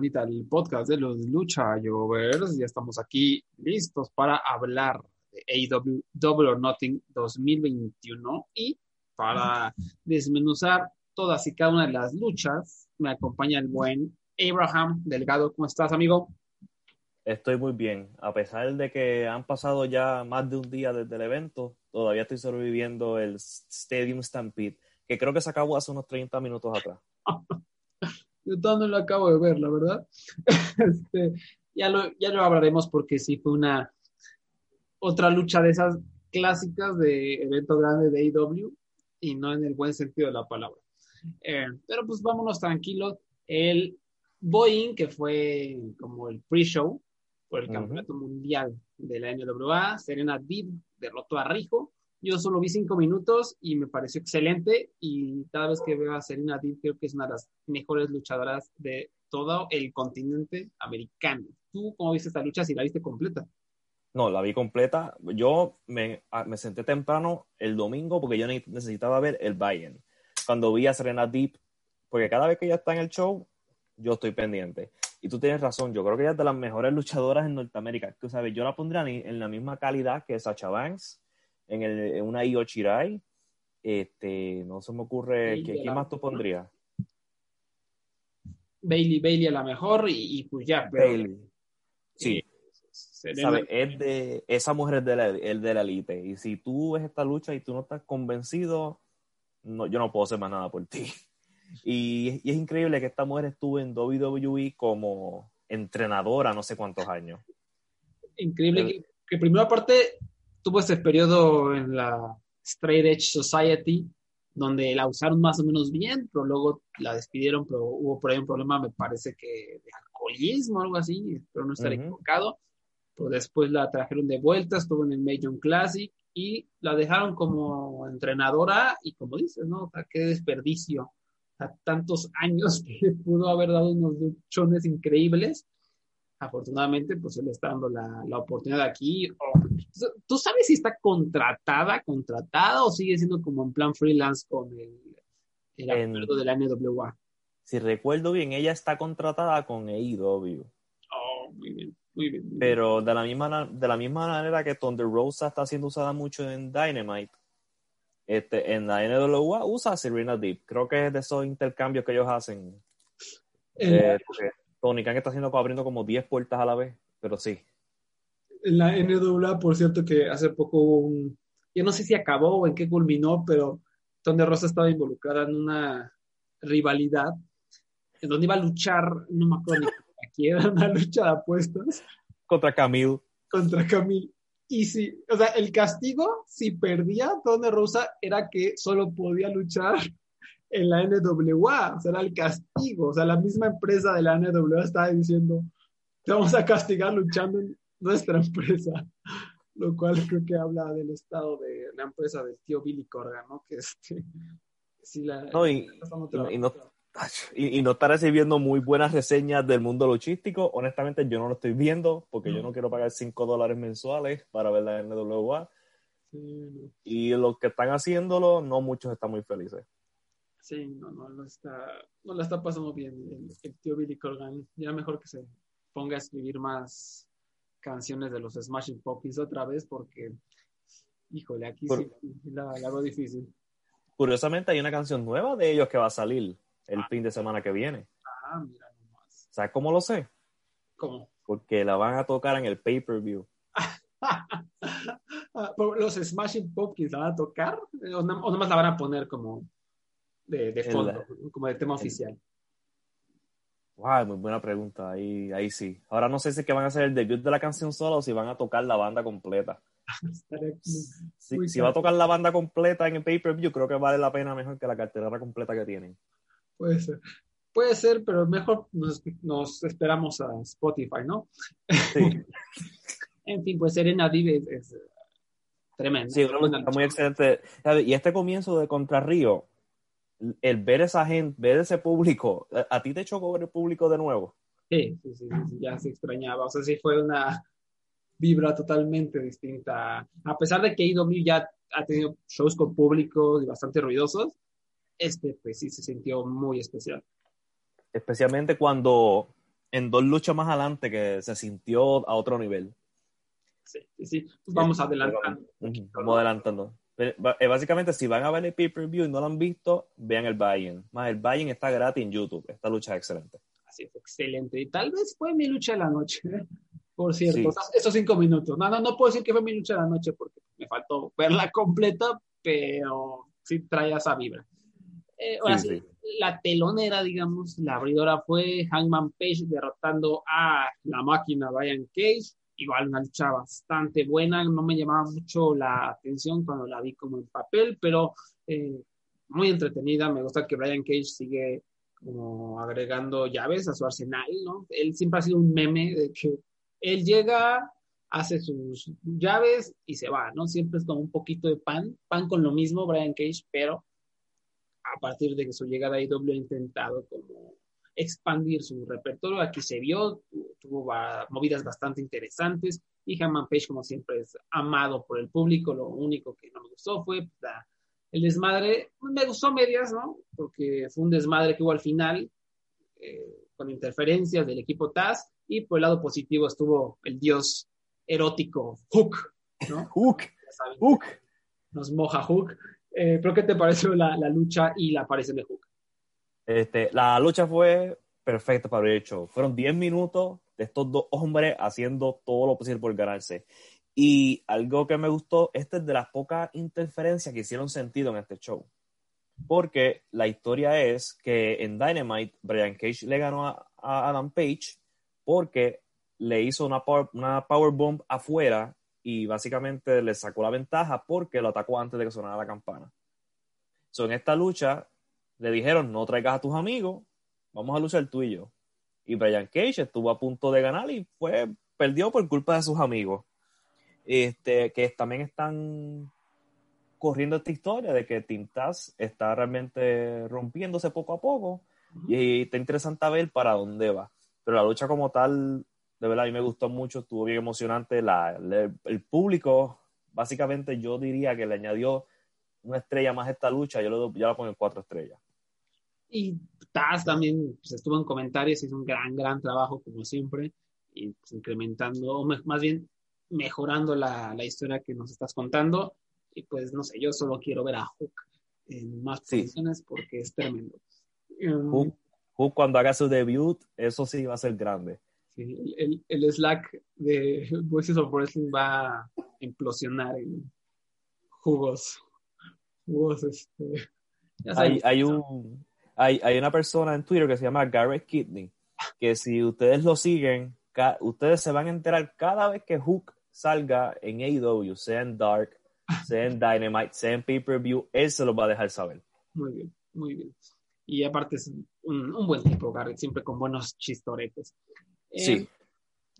bonita, al podcast de los Lucha Jovers. Ya estamos aquí listos para hablar de AEW Double or Nothing 2021 y para desmenuzar todas y cada una de las luchas. Me acompaña el buen Abraham Delgado. ¿Cómo estás, amigo? Estoy muy bien. A pesar de que han pasado ya más de un día desde el evento, todavía estoy sobreviviendo el Stadium Stampede, que creo que se acabó hace unos 30 minutos atrás. Yo todavía no lo acabo de ver, la verdad. Este, ya, lo, ya lo hablaremos porque sí fue una otra lucha de esas clásicas de evento grande de AEW y no en el buen sentido de la palabra. Eh, pero pues vámonos tranquilos. El Boeing, que fue como el pre-show por el campeonato mundial de la NWA, Serena Deeb derrotó a Rijo yo solo vi cinco minutos y me pareció excelente y cada vez que veo a Serena Deeb creo que es una de las mejores luchadoras de todo el continente americano. ¿Tú cómo viste esta lucha si la viste completa? No, la vi completa. Yo me, ah, me senté temprano el domingo porque yo necesitaba ver el Bayern. Cuando vi a Serena Deep, porque cada vez que ella está en el show, yo estoy pendiente. Y tú tienes razón, yo creo que ella es de las mejores luchadoras en Norteamérica. Tú sabes, yo la pondría en la misma calidad que Sacha Banks, en, el, en una Io Chirai. Este, no se me ocurre, ¿qué, más tú pondrías? Bailey, Bailey a la mejor y, pues ya. Bailey. Sí. ¿Sabe? Es de, esa mujer es de, la, es de la elite. Y si tú ves esta lucha y tú no estás convencido, no, yo no puedo hacer más nada por ti. Y, y, es increíble que esta mujer estuvo en WWE como entrenadora no sé cuántos años. Increíble que, que primero aparte tuvo ese periodo en la Straight Edge Society donde la usaron más o menos bien, pero luego la despidieron, pero hubo por ahí un problema, me parece que de alcoholismo o algo así, pero no estar equivocado. Pero después la trajeron de vuelta, estuvo en el Major Classic y la dejaron como entrenadora y como dices, ¿no? O sea, qué desperdicio a tantos años que pudo haber dado unos luchones increíbles afortunadamente, pues él está dando la, la oportunidad aquí. ¿Tú sabes si está contratada, contratada o sigue siendo como en plan freelance con el, el acuerdo de la NWA? Si recuerdo bien, ella está contratada con AEW. Oh, muy bien, muy bien. Pero de la, misma, de la misma manera que Thunder Rosa está siendo usada mucho en Dynamite, este, en la NWA usa Serena Deep. Creo que es de esos intercambios que ellos hacen. Eh, Tony Khan está haciendo abriendo como 10 puertas a la vez, pero sí. En la NWA, por cierto, que hace poco hubo un. Yo no sé si acabó o en qué culminó, pero donde Rosa estaba involucrada en una rivalidad en donde iba a luchar, no me acuerdo aquí, era una lucha de apuestas. Contra Camille. Contra Camille. Y si, o sea, el castigo, si perdía Donde Rosa, era que solo podía luchar en la NWA, o sea, era el castigo, o sea, la misma empresa de la NWA estaba diciendo, te vamos a castigar luchando en nuestra empresa, lo cual creo que habla del estado de la empresa del tío Billy Corgan, ¿no? Que este, si la, no, y, no, y, no está recibiendo muy buenas reseñas del mundo luchístico. Honestamente, yo no lo estoy viendo porque yo no quiero pagar 5 dólares mensuales para ver la NWA. Y los que están haciéndolo, no muchos están muy felices. Sí, no, no, no está, no la está pasando bien el, tío Billy Corgan. Ya mejor que se ponga a escribir más canciones de los Smashing Pumpkins otra vez porque, híjole, aquí sí la, hago difícil. Curiosamente hay una canción nueva de ellos que va a salir el ah. fin de semana que viene. Ah, mira nomás. ¿Sabes cómo lo sé? ¿Cómo? Porque la van a tocar en el pay-per-view. Ah, ¿Los Smashing Pumpkins la van a tocar? ¿O, nomás la van a poner como de, fondo, como de tema oficial? Wow, muy buena pregunta. Ahí, ahí sí. Ahora no sé si que van a hacer el debut de la canción solo o si van a tocar la banda completa. si, va a tocar la banda completa en el pay-per-view, creo que vale la pena mejor que la cartera completa que tienen. Puede ser. Puede ser, pero mejor nos, nos esperamos a Spotify, ¿no? Sí. en fin, pues Serena Div es, es tremendo. Sí, está muy excelente. Y este comienzo de Contra Río, el ver esa gente, ver ese público, ¿a a ti te chocó ver el público de nuevo? Sí, sí, sí, sí, ya se extrañaba. O sea, sí fue una vibra totalmente distinta. A pesar de que IW ya ha tenido shows con público y bastante ruidosos, este pues sí se sintió muy especial. Especialmente cuando en dos luchas más adelante que se sintió a otro nivel. Sí, sí, sí. Pues vamos adelantando. Ujú, Vamos adelantando. Eh, Básicamente, si van a ver el pay-per-view y no lo han visto, vean el buy-in. Más el buy-in está gratis en YouTube. Esta lucha es excelente. Así es, excelente. Y tal vez fue mi lucha de la noche, por cierto. Sí. Esos cinco minutos. No, no, no puedo decir que fue mi lucha de la noche porque me faltó verla completa, pero sí trae esa vibra. Eh, ahora Sí, sí, la telonera, digamos, la abridora fue Hangman Page derrotando a la máquina Brian Cage. Igual una lucha bastante buena, no me llamaba mucho la atención cuando la vi como en papel, pero eh, muy entretenida. Me gusta que Brian Cage sigue como agregando llaves a su arsenal, ¿no? Él siempre ha sido un meme de que él llega, hace sus llaves y se va, ¿no? Siempre es como un poquito de pan, pan con lo mismo Brian Cage, pero a partir de que su llegada a IW ha intentado como expandir su repertorio, aquí se vio, tu- tuvo movidas bastante interesantes y Hammond Page como siempre es amado por el público, lo único que no me gustó fue la- el desmadre, me gustó medias, ¿no? Porque fue un desmadre que hubo al final eh, con interferencias del equipo Taz y por el lado positivo estuvo el dios erótico Hook, ¿no? Hook, Hook. nos moja Hook. Eh, ¿Pero qué te pareció la, la lucha y la aparición de Hook? Este, la lucha fue perfecta para el show. Fueron 10 minutos de estos dos hombres haciendo todo lo posible por ganarse. Y algo que me gustó, esta es de las pocas interferencias que hicieron sentido en este show. Porque la historia es que en Dynamite, Brian Cage le ganó a, Adam Page porque le hizo una power, una power bomb afuera y básicamente le sacó la ventaja porque lo atacó antes de que sonara la campana. So, en esta lucha le dijeron no traigas a tus amigos, vamos a luchar tú y yo. Y Brian Cage estuvo a punto de ganar y fue, perdió por culpa de sus amigos. Este, que también están corriendo esta historia de que Taz está realmente rompiéndose poco a poco y está interesante ver para dónde va. Pero la lucha como tal, de verdad, a mí me gustó mucho, estuvo bien emocionante. La, el público, básicamente yo diría que le añadió una estrella más a esta lucha, yo, le doy- yo la pongo en cuatro estrellas. Y Taz también pues, estuvo en comentarios, hizo un gran, gran trabajo como siempre, y pues, incrementando, o más bien mejorando la, la historia que nos estás contando. Y pues no sé, yo solo quiero ver a Hook en más Sí. posiciones porque es tremendo. Um, Hook, Hook cuando haga su debut, eso sí va a ser grande. sí, el, el Slack de Voices of Wrestling va a implosionar en jugos. Jugos, este. Hay, hay, un, hay, hay una persona en Twitter que se llama Garrett Kidney, que si ustedes lo siguen, ustedes se van a enterar cada vez que Hook salga en AEW, sea en Dark, sea en Dynamite, sea en Pay-Per-View, él se los va a dejar saber. Muy bien, muy bien. Y aparte es un, un buen tipo, Garrett, siempre con buenos chistoretes. Eh, Sí.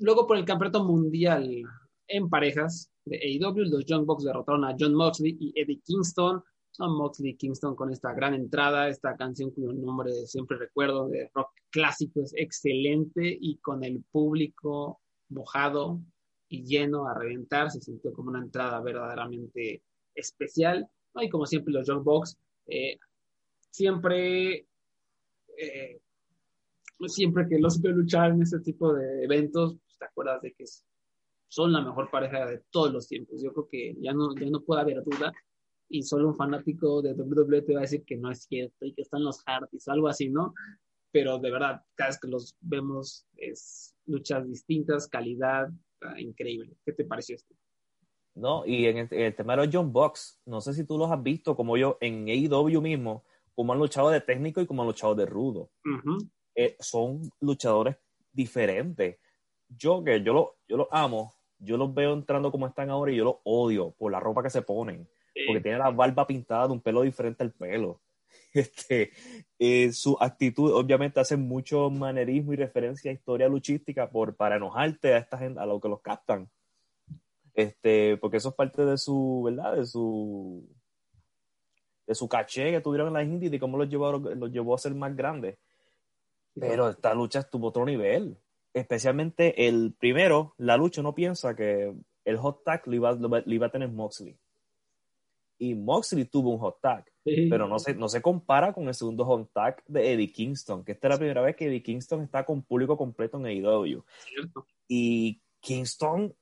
Luego por el campeonato mundial en parejas de AEW, los Young Bucks derrotaron a John Moxley y Eddie Kingston. John Moxley Kingston con esta gran entrada, esta canción cuyo nombre siempre recuerdo de rock clásico es excelente y con el público mojado y lleno a reventar, se sintió como una entrada verdaderamente especial. Y como siempre los Young Bucks eh, siempre eh, siempre que los veo luchar en este tipo de eventos, pues, te acuerdas de que son la mejor pareja de todos los tiempos. Yo creo que ya no, ya no puede haber duda y solo un fanático de WWE te va a decir que no es cierto y que están los Hardys o algo así, ¿no? Pero de verdad, cada vez que los vemos es luchas distintas, calidad ah, increíble. ¿Qué te pareció esto? ¿no? Y en el, en el tema de los John Bucks, no sé si tú los has visto como yo en AEW mismo, como han luchado de técnico y como han luchado de rudo. Ujú. eh, son luchadores diferentes. Yo que yo lo, yo los amo, yo los veo entrando como están ahora y yo los odio por la ropa que se ponen, porque tienen la barba pintada de un pelo diferente al pelo. Este, eh, su actitud obviamente hace mucho manerismo y referencia a historia luchística por, para enojarte a esta gente, a lo que los captan. Este, porque eso es parte de su, ¿verdad? De su, de su caché que tuvieron en la indies y cómo los llevó, los llevó a ser más grandes. Pero esta lucha estuvo otro nivel. Especialmente el primero, la lucha uno piensa que el hot tag lo iba, lo iba a tener Moxley y Moxley tuvo un hot tag, pero no se, no se compara con el segundo hot tag de Eddie Kingston, que esta es la primera vez que Eddie Kingston está con público completo en AEW. Y Kingston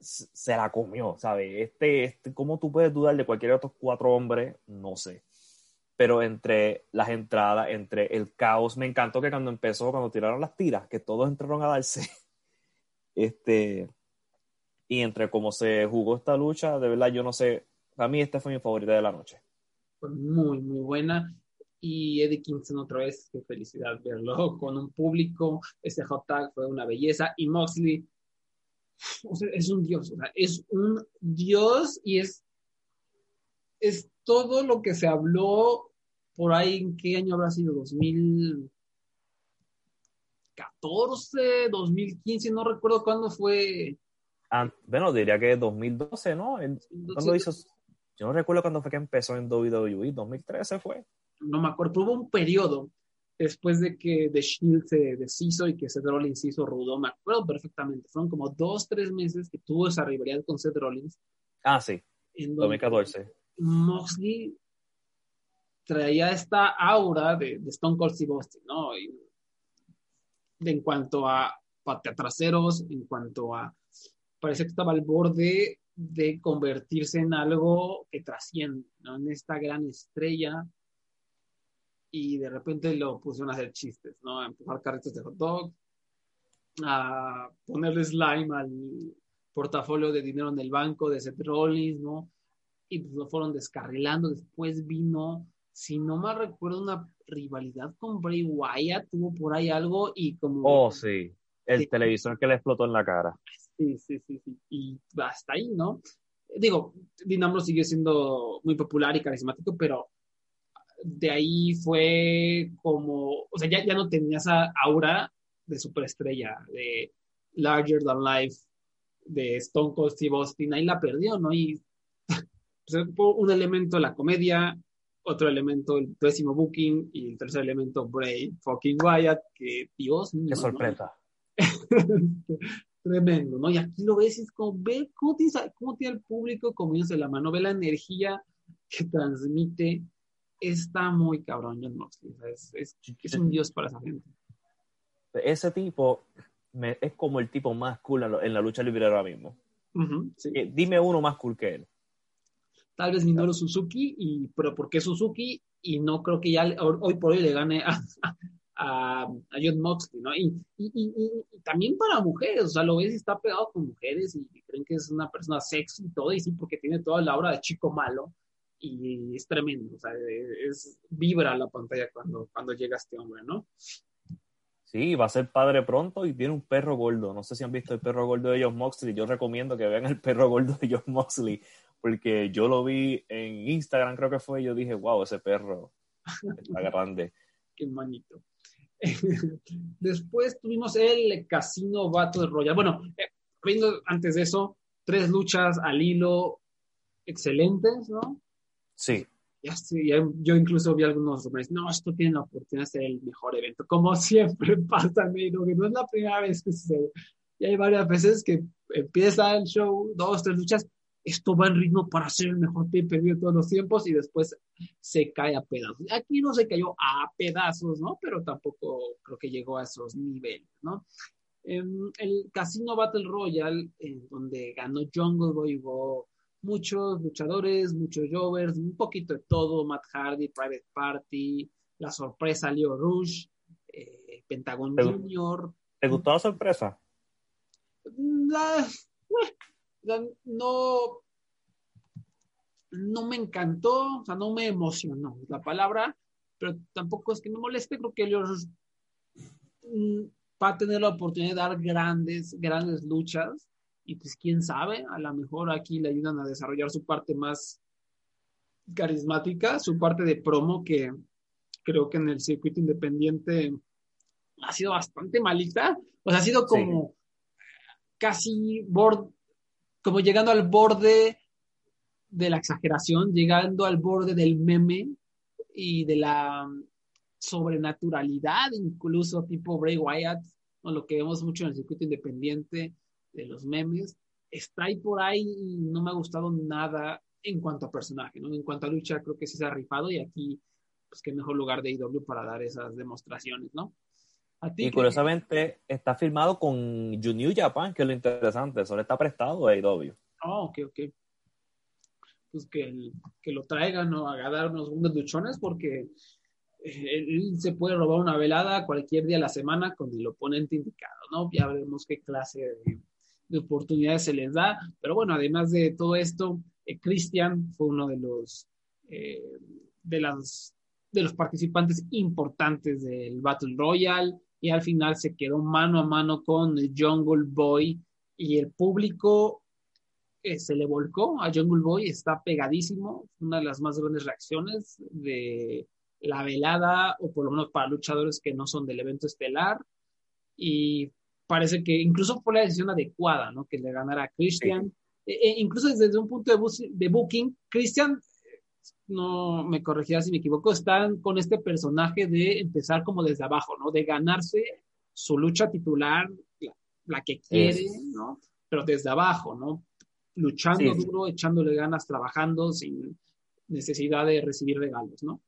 se la comió, ¿sabes? Este, este, ¿Cómo tú puedes dudar de cualquier otro cuatro hombres? No sé. Pero entre las entradas, entre el caos, me encantó que cuando empezó, cuando tiraron las tiras, que todos entraron a darse. Este, y entre cómo se jugó esta lucha, de verdad yo no sé, a mí esta fue mi favorita de la noche. Fue muy, muy buena. Y Eddie Kingston otra vez, qué felicidad verlo con un público. Ese hot tag fue una belleza. Y Moxley es un dios, es un dios y es, es todo lo que se habló por ahí, ¿en qué año habrá sido? 2014, 2015, no recuerdo cuándo fue. Ah, bueno, diría que 2012, ¿no? ¿Cuándo hizo, yo no recuerdo cuándo fue que empezó en WWE, 2013 fue. No me acuerdo, hubo un periodo después de que The Shield se deshizo y que Seth Rollins hizo rudo, me acuerdo perfectamente, fueron como dos, tres meses que tuvo esa rivalidad con Seth Rollins. Ah, sí, en 2014. Moxley traía esta aura de, Stone Cold Steve Austin, ¿no? en cuanto a pateatraseros, en cuanto a... Parece que estaba al borde de convertirse en algo que trasciende, ¿no? En esta gran estrella. Y de repente lo pusieron a hacer chistes, ¿no? A empujar carritos de hot dog, a ponerle slime al portafolio de dinero en el banco de Seth Rollins, ¿no? Y pues lo fueron descarrilando. Después vino, si no me recuerdo, una rivalidad con Bray Wyatt, tuvo por ahí algo y como... Oh, sí, el televisor que le explotó en la cara. Sí, sí, sí, sí. Y hasta ahí, ¿no? Digo, Dinamo sigue siendo muy popular y carismático, pero de ahí fue como, o sea, ya, ya no tenía esa aura de superestrella, de larger than life, de Stone Cold Steve Austin, ahí la perdió, ¿no? Y pues, un elemento la comedia, otro elemento el pésimo booking y el tercer elemento Bray fucking Wyatt, que Dios mío. Qué sorpresa. tremendo, ¿no? Y aquí lo ves, es como, ve cómo tiene, cómo tiene el público comienza la mano, ve la energía que transmite, está muy cabrón John Moxley, es, es, es, un dios para esa gente. Ese tipo es como el tipo más cool en, la lucha libre ahora mismo. Eh, dime uno más cool que él. Tal vez Minoru Suzuki, y, pero ¿por qué Suzuki? Y no creo que ya hoy por hoy le gane a, a, a John Moxley, ¿no? Y, y, y, también para mujeres, o sea, lo ves y está pegado con mujeres y creen que es una persona sexy y todo, y sí, porque tiene toda la obra de chico malo y es tremendo, o sea, es, vibra la pantalla cuando, cuando llega este hombre, ¿no? Sí, va a ser padre pronto y tiene un perro gordo. No sé si han visto el perro gordo de John Moxley. Yo recomiendo que vean el perro gordo de John Moxley, porque yo lo vi en Instagram, creo que fue, y yo dije, wow, ese perro está grande. Qué manito. Después tuvimos el Casino Battle Royale. Bueno, eh, viendo antes de eso, tres luchas al hilo excelentes, ¿no? Sí. Ya, yo incluso vi algunos rumores, no, esto tiene la oportunidad de ser el mejor evento, como siempre pasa que no es la primera vez que sucede. Y hay varias veces que empieza el show, dos, tres luchas, esto va en ritmo para ser el mejor pay de todos los tiempos y después se cae a pedazos. Aquí no se cayó a pedazos, ¿no? Pero tampoco creo que llegó a esos niveles, ¿no? En el Casino Battle Royale, en donde ganó Jungle Boy, hubo muchos luchadores, muchos jovers, un poquito de todo, Matt Hardy, Private Party, la sorpresa Leo Rush, eh, Pentagon Junior. ¿Te gustó la sorpresa? La, no, no me encantó, o sea, no me emocionó la palabra, pero tampoco es que me moleste, creo que ellos mm, va a tener la oportunidad de dar grandes, grandes luchas y pues quién sabe, a lo mejor aquí le ayudan a desarrollar su parte más carismática, su parte de promo que creo que en el circuito independiente ha sido bastante malita. O sea, ha sido como casi como llegando al borde de la exageración, llegando al borde del meme y de la sobrenaturalidad, incluso tipo Bray Wyatt, o lo que vemos mucho en el circuito independiente de los memes, está ahí por ahí y no me ha gustado nada en cuanto a personaje, ¿no? En cuanto a lucha, creo que sí se ha rifado y aquí, pues qué mejor lugar de IW para dar esas demostraciones, ¿no? Y curiosamente está firmado con New Japan, que es lo interesante, solo está prestado a IW. Oh, ok, ok. Pues que, que lo traigan ¿no? a dar unos segundos luchones porque eh, él se puede robar una velada cualquier día de la semana con el oponente indicado, ¿no? Ya veremos qué clase de, oportunidades se les da. Pero bueno, además de todo esto, eh, Christian fue uno de los, eh, de, las, de los participantes importantes del Battle Royale y al final se quedó mano a mano con Jungle Boy y el público se le volcó a Jungle Boy, está pegadísimo, una de las más grandes reacciones de la velada, o por lo menos para luchadores que no son del evento estelar, y parece que incluso fue la decisión adecuada, ¿no? Que le ganara a Christian. E, e incluso desde un punto de, de booking, Christian, no me corregirá si me equivoco, están con este personaje de empezar como desde abajo, ¿no? De ganarse su lucha titular, la, que quiere, ¿no? Pero desde abajo, ¿no? Luchando duro, echándole ganas, trabajando sin necesidad de recibir regalos, ¿no?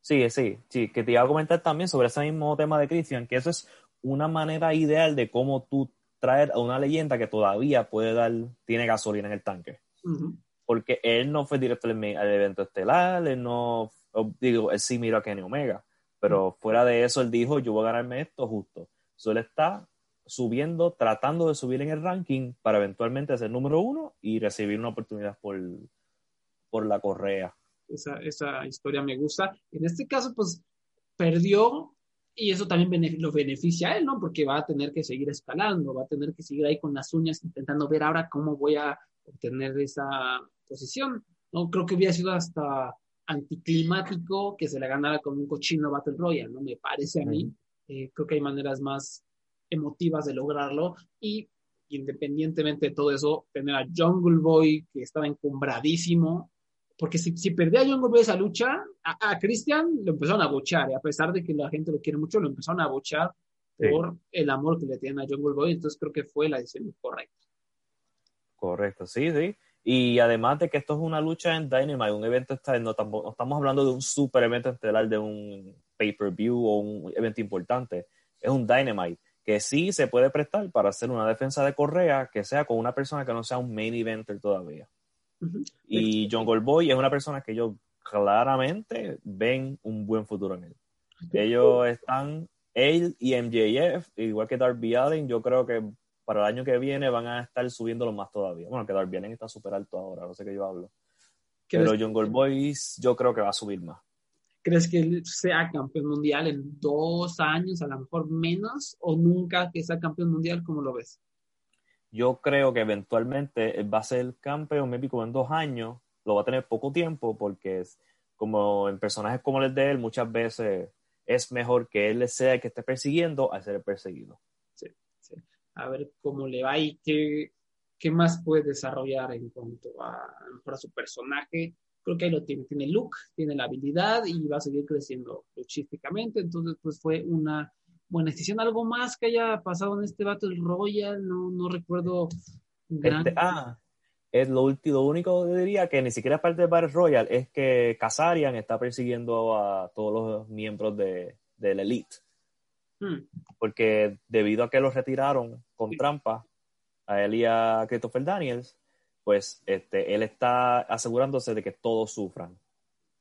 Sí, sí, sí, que te iba a comentar también sobre ese mismo tema de Christian, que eso es una manera ideal de cómo tú traer a una leyenda que todavía puede dar, tiene gasolina en el tanque. Porque él no fue directo al, evento estelar, él no, digo, él sí miró a Kenny Omega, pero fuera de eso él dijo, yo voy a ganarme esto justo. Solo está subiendo, tratando de subir en el ranking para eventualmente ser número uno y recibir una oportunidad por, por la correa esa, esa historia me gusta. En este caso, pues perdió y eso también lo beneficia a él, ¿no? Porque va a tener que seguir escalando, va a tener que seguir ahí con las uñas intentando ver ahora cómo voy a obtener esa posición, ¿no? Creo que hubiera sido hasta anticlimático que se le ganara con un cochino Battle Royale, ¿no? Me parece a mí. Eh, creo que hay maneras más emotivas de lograrlo y independientemente de todo eso, tener a Jungle Boy que estaba encumbradísimo, porque si, si perdía John Goldberg esa lucha, a, a Christian lo empezaron a bochar, y a pesar de que la gente lo quiere mucho, lo empezaron a bochar por el amor que le tienen a John Goldberg, entonces creo que fue la decisión correcta. Correcto, sí, sí. Y además de que esto es una lucha en Dynamite, un evento estelar, no, no estamos hablando de un super evento estelar, de un pay-per-view o un evento importante, es un Dynamite que sí se puede prestar para hacer una defensa de Correa que sea con una persona que no sea un main eventer todavía. Y John Goldboy es una persona que ellos claramente ven un buen futuro en él. Ellos están, él y MJF, igual que Darby Allen, yo creo que para el año que viene van a estar subiéndolo más todavía. Bueno, que Darby Allen está súper alto ahora, no sé qué yo hablo. Pero John Goldboy yo creo que va a subir más. ¿Crees que él sea campeón mundial en dos años, a lo mejor menos, o nunca que sea campeón mundial? ¿Cómo lo ves? yo creo que eventualmente va a ser campeón, maybe como en dos años, lo va a tener poco tiempo porque es como en personajes como el de él, muchas veces es mejor que él sea el que esté persiguiendo al ser el perseguido. A ver cómo le va y qué, qué más puede desarrollar en cuanto a, su personaje. Creo que ahí lo tiene, tiene look, tiene la habilidad y va a seguir creciendo luchísticamente. Entonces, pues fue una buena decisión. ¿Algo más que haya pasado en este Battle Royale? No, no recuerdo. Este, ah, es lo, último, lo único que diría que ni siquiera es parte del Battle Royale es que Kazarian está persiguiendo a todos los miembros de, la Elite. Hmm. Porque debido a que los retiraron con trampa, a él y a Christopher Daniels, pues este, él está asegurándose de que todos sufran.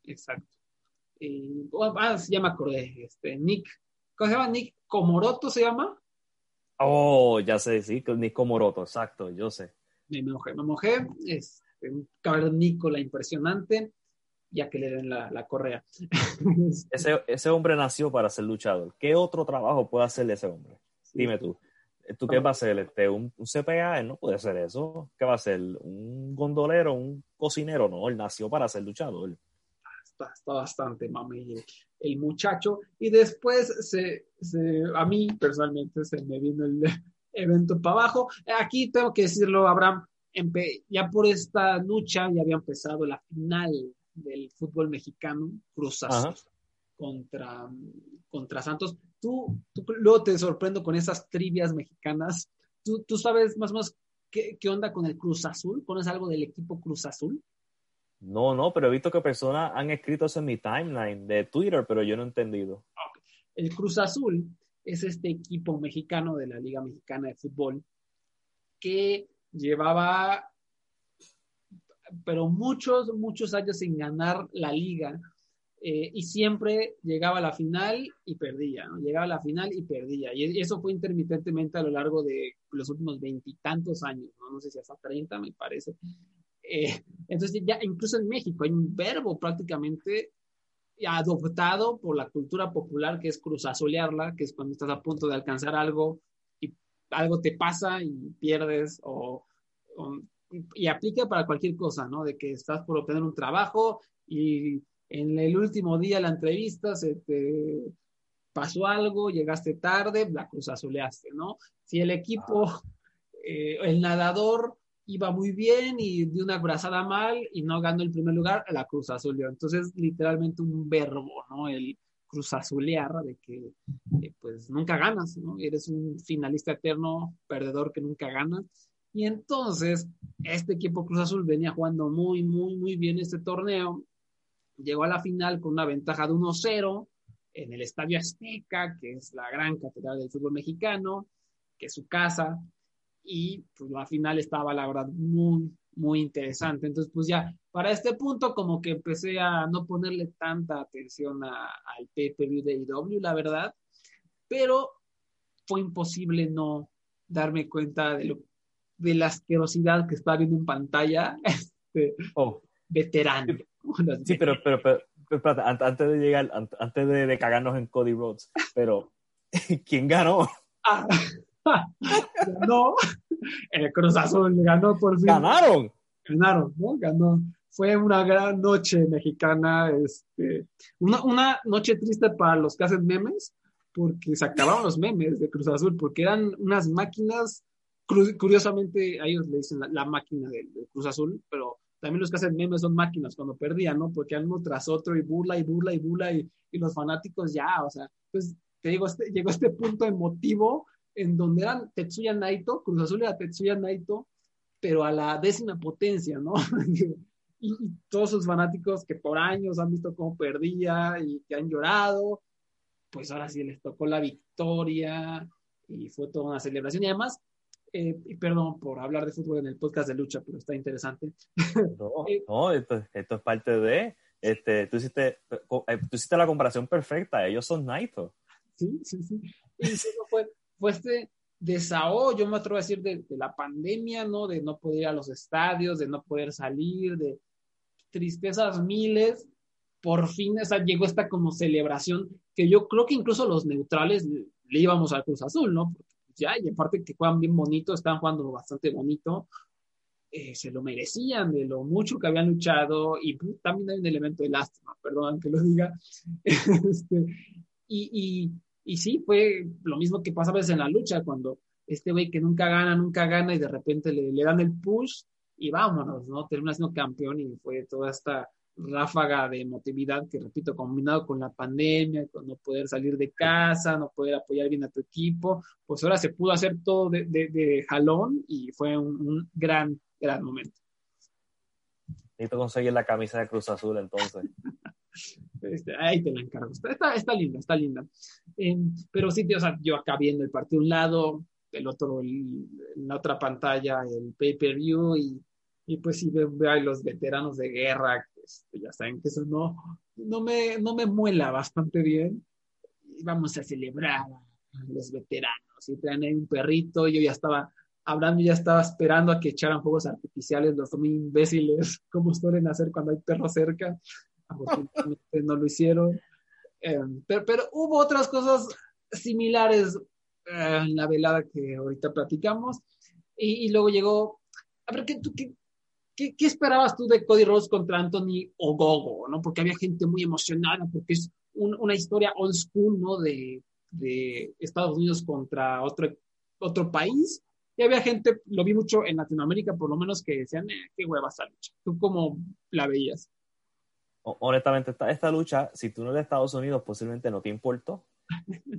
Exacto. Oh, ah, ya me acordé, este, Nick ¿Cómo se llama? Nick Komoroto se llama. Oh, ya sé, sí, Nick Komoroto, exacto, yo sé. Me mojé, me mojé. Es un cavernícola impresionante, ya que le den la, correa. ese, hombre nació para ser luchador. ¿Qué otro trabajo puede hacer ese hombre? Dime tú. ¿Tú qué va a hacer? Este, ¿Un, CPA? Él no puede hacer eso. ¿Qué va a ser? ¿Un gondolero? ¿Un cocinero? No, él nació para ser luchador. está, bastante mami el, muchacho. Y después se, a mí personalmente se me vino el evento para abajo. Aquí tengo que decirlo, Abraham, ya por esta lucha ya había empezado la final del fútbol mexicano, Cruz contra, contra Santos. Tú, tú, luego te sorprendo con esas trivias mexicanas. ¿Tú, tú sabes más o menos qué, qué onda con el Cruz Azul? ¿Conoces algo del equipo Cruz Azul? No, no, pero he visto que personas han escrito eso en mi timeline de Twitter, pero yo no he entendido. El Cruz Azul es este equipo mexicano de la Liga Mexicana de Fútbol que llevaba, pero muchos, muchos años sin ganar la liga eh, y siempre llegaba a la final y perdía, llegaba a la final y perdía. Y eso fue intermitentemente a lo largo de los últimos veintitantos años, ¿no? sé si hasta 30 me parece. Eh, entonces ya incluso en México hay un verbo prácticamente adoptado por la cultura popular que es cruzazolearla, que es cuando estás a punto de alcanzar algo y algo te pasa y pierdes o, y aplica para cualquier cosa, ¿no? De que estás por obtener un trabajo y en el último día de la entrevista se te pasó algo, llegaste tarde, la cruzazoleaste, ¿no? Si el equipo, eh, el nadador iba muy bien y de una brazada mal y no ganó el primer lugar, la Cruz Azuleó. Entonces, literalmente un verbo, ¿no? El Cruz Azulear, de que eh, pues nunca ganas, ¿no? Eres un finalista eterno, perdedor que nunca gana. Y entonces, este equipo Cruz Azul venía jugando muy, muy, muy bien este torneo. Llegó a la final con una ventaja de 1-0 en el Estadio Azteca, que es la gran catedral del fútbol mexicano, que es su casa y pues la final estaba la verdad muy, muy interesante. Entonces pues ya para este punto como que empecé a no ponerle tanta atención al PPV de IW, la verdad, pero fue imposible no darme cuenta de, lo, de la asquerosidad que estaba viendo en pantalla. Este, oh. Veterano. Sí, pero, pero, pero, antes de llegar, antes de, de, cagarnos en Cody Rhodes, pero ¿quién ganó? Ah, ganó, el Cruz Azul ganó por fin. Ganaron. Ganaron, ¿no? Ganó. Fue una gran noche mexicana, este, una, una noche triste para los que hacen memes, porque se acabaron los memes de Cruz Azul, porque eran unas máquinas, curiosamente a ellos le dicen la, máquina de, Cruz Azul, pero también los que hacen memes son máquinas cuando perdían, ¿no? Porque uno tras otro y burla y burla y burla y, y los fanáticos ya, o sea, pues te digo, este, llegó este punto emotivo en donde eran Tetsuya Naito, Cruz Azul era Tetsuya Naito, pero a la décima potencia, ¿no? y, todos sus fanáticos que por años han visto cómo perdía y que han llorado, pues ahora sí les tocó la victoria y fue toda una celebración. Y además, eh, y perdón por hablar de fútbol en el podcast de lucha, pero está interesante. No, eh, no esto, esto, es parte de, este, tú hiciste, eh, tú hiciste la comparación perfecta, ellos son Naito. Sí, sí, sí. Y fue, fue este desahogo, yo me atrevo a decir, de, la pandemia, ¿no? De no poder ir a los estadios, de no poder salir, de tristezas miles. Por fin esa, llegó esta como celebración que yo creo que incluso los neutrales le, íbamos al Cruz Azul, ¿no? Ya, y aparte que juegan bien bonito, están jugando bastante bonito, eh, se lo merecían de lo mucho que habían luchado y también hay un elemento de lástima, perdón que lo diga. este, y, y sí, fue lo mismo que pasa a veces en la lucha, cuando este güey que nunca gana, nunca gana y de repente le, le dan el push y vámonos, ¿no? Termina siendo campeón y fue toda esta ráfaga de emotividad que, repito, combinado con la pandemia, con no poder salir de casa, no poder apoyar bien a tu equipo, pues ahora se pudo hacer todo de, de, jalón y fue un, un, gran, gran momento. Necesito conseguir la camisa de Cruz Azul entonces. Este, ahí te la encargo. Está, está, linda, está linda. Em, pero sí, o sea, yo acá viendo el partido de un lado, el otro, en la otra pantalla, el pay-per-view, y, y, pues sí veo, a los veteranos de guerra, este, ya saben que eso no, no, me, no me muela bastante bien. Y vamos a celebrar a los veteranos. Y traen ahí un perrito, yo ya estaba hablando, ya estaba esperando a que echaran juegos artificiales, los muy imbéciles, como suelen hacer cuando hay perros cerca no lo hicieron. Eh, pero, hubo otras cosas similares eh, en la velada que ahorita platicamos. Y, luego llegó, a ver, ¿qué, tú, qué, ¿qué, ¿qué, esperabas tú de Cody Rhodes contra Anthony Ogogo? ¿no? Porque había gente muy emocionada, porque es un, una historia old school, ¿no? De, de Estados Unidos contra otro, otro país. Y había gente, lo vi mucho en Latinoamérica, por lo menos, que decían, eh, qué hueva esta lucha. ¿Tú cómo la veías? Honestamente, esta, esta lucha, si tú no eres de Estados Unidos, posiblemente no te importó.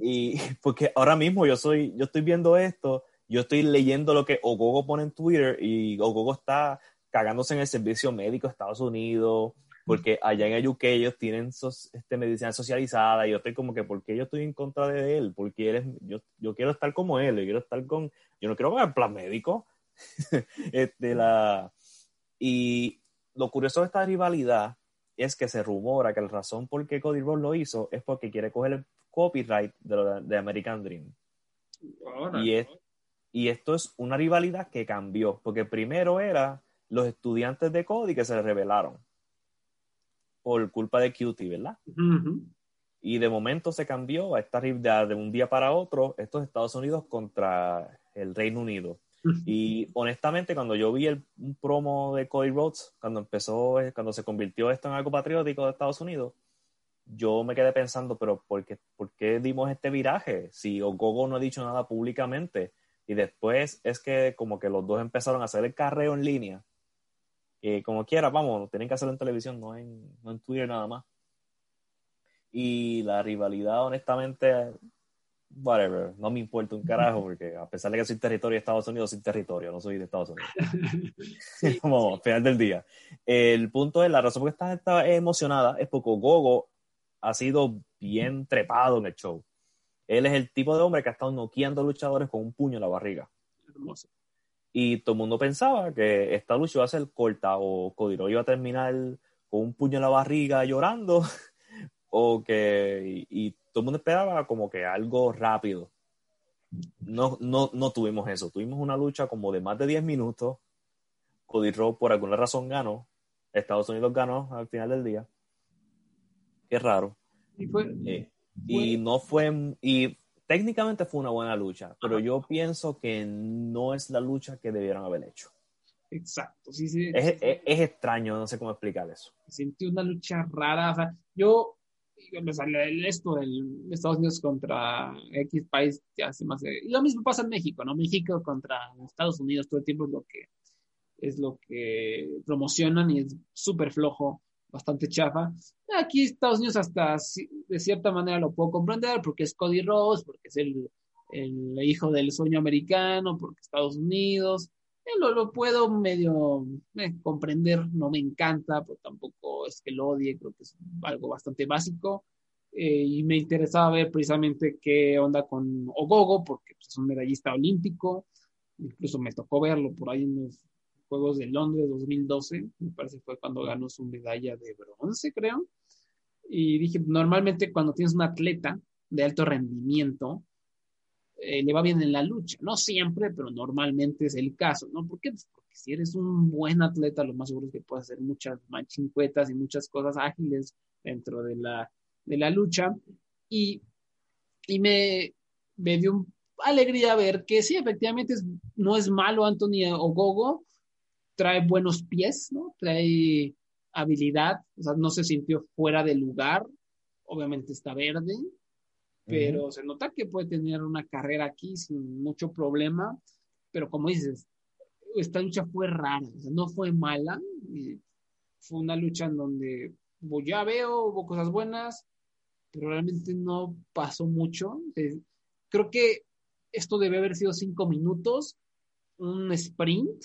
y porque ahora mismo yo soy, yo estoy viendo esto, yo estoy leyendo lo que Ogogo pone en Twitter y Ogogo está cagándose en el servicio médico de Estados Unidos, porque allá en el UK ellos tienen este, medicina socializada y yo estoy como que, ¿por qué yo estoy en contra de él? Porque él es, yo, yo quiero estar como él, yo quiero estar con, yo no quiero pagar plan médico. este, la, y lo curioso de esta rivalidad es que se rumora que la razón por qué Cody Rhodes lo hizo es porque quiere coger el copyright de, de American Dream. y, es, y esto es una rivalidad que cambió, porque primero era los estudiantes de Cody que se rebelaron por culpa de Cutie, ¿verdad? Y de momento se cambió a esta rivalidad de un día para otro, estos Estados Unidos contra el Reino Unido. Y honestamente, cuando yo vi el, un promo de Cody Rhodes, cuando empezó, cuando se convirtió esto en algo patriótico de Estados Unidos, yo me quedé pensando, pero ¿por qué, ¿por qué dimos este viraje? Si Ogogo no ha dicho nada públicamente. Y después es que como que los dos empezaron a hacer el carreo en línea. Y como quiera, vamos, tienen que hacerlo en televisión, no en, no en Twitter nada más. Y la rivalidad, honestamente, whatever, no me importa un carajo, porque a pesar de que soy territorio de Estados Unidos, soy territorio, no soy de Estados Unidos. Como final del día. El punto es, la razón por que estás emocionada es porque Gogo ha sido bien trepado en el show. Él es el tipo de hombre que ha estado noqueando luchadores con un puño en la barriga. Hermoso. Y todo el mundo pensaba que esta lucha iba a ser corta o Cody iba a terminar con un puño en la barriga llorando o que y todo el mundo esperaba como que algo rápido. No, no, no tuvimos eso. Tuvimos una lucha como de más de 10 minutos. Cody Rhodes por alguna razón ganó. Estados Unidos ganó al final del día. Qué raro. Y, fue, eh, y no fue, y técnicamente fue una buena lucha, pero yo pienso que no es la lucha que debieron haber hecho. Exacto, sí, sí. Es, es, es extraño, no sé cómo explicar eso. Sentí una lucha rara, o sea, yo esto del Estados Unidos contra X país ya se más y lo mismo pasa en México no México contra Estados Unidos todo el tiempo es lo que es lo que promocionan y es súper flojo bastante chafa aquí Estados Unidos hasta de cierta manera lo puedo comprender porque es Cody Rhodes porque es el, el hijo del sueño americano porque Estados Unidos lo, lo, puedo medio eh, comprender, no me encanta, pero tampoco es que lo odie, creo que es algo bastante básico. Eh, y me interesaba ver precisamente qué onda con Ogogo, porque pues, es un medallista olímpico, incluso me tocó verlo por ahí en los Juegos de Londres 2012, me parece fue cuando ganó su medalla de bronce, creo. Y dije, normalmente cuando tienes un atleta de alto rendimiento, eh, le va bien en la lucha. No siempre, pero normalmente es el caso, ¿no? ¿Por qué? Pues porque si eres un buen atleta, lo más seguro es que puedas hacer muchas manchincuetas y muchas cosas ágiles dentro de la, de la lucha. Y, y me, me dio alegría ver que sí, efectivamente no es malo Anthony Ogogo, trae buenos pies, ¿no? Trae habilidad, o sea, no se sintió fuera de lugar, obviamente está verde, pero se nota que puede tener una carrera aquí sin mucho problema, pero como dices, esta lucha fue rara, no fue mala, fue una lucha en donde pues, ya veo, hubo cosas buenas, pero realmente no pasó mucho. creo que esto debe haber sido cinco minutos, un sprint,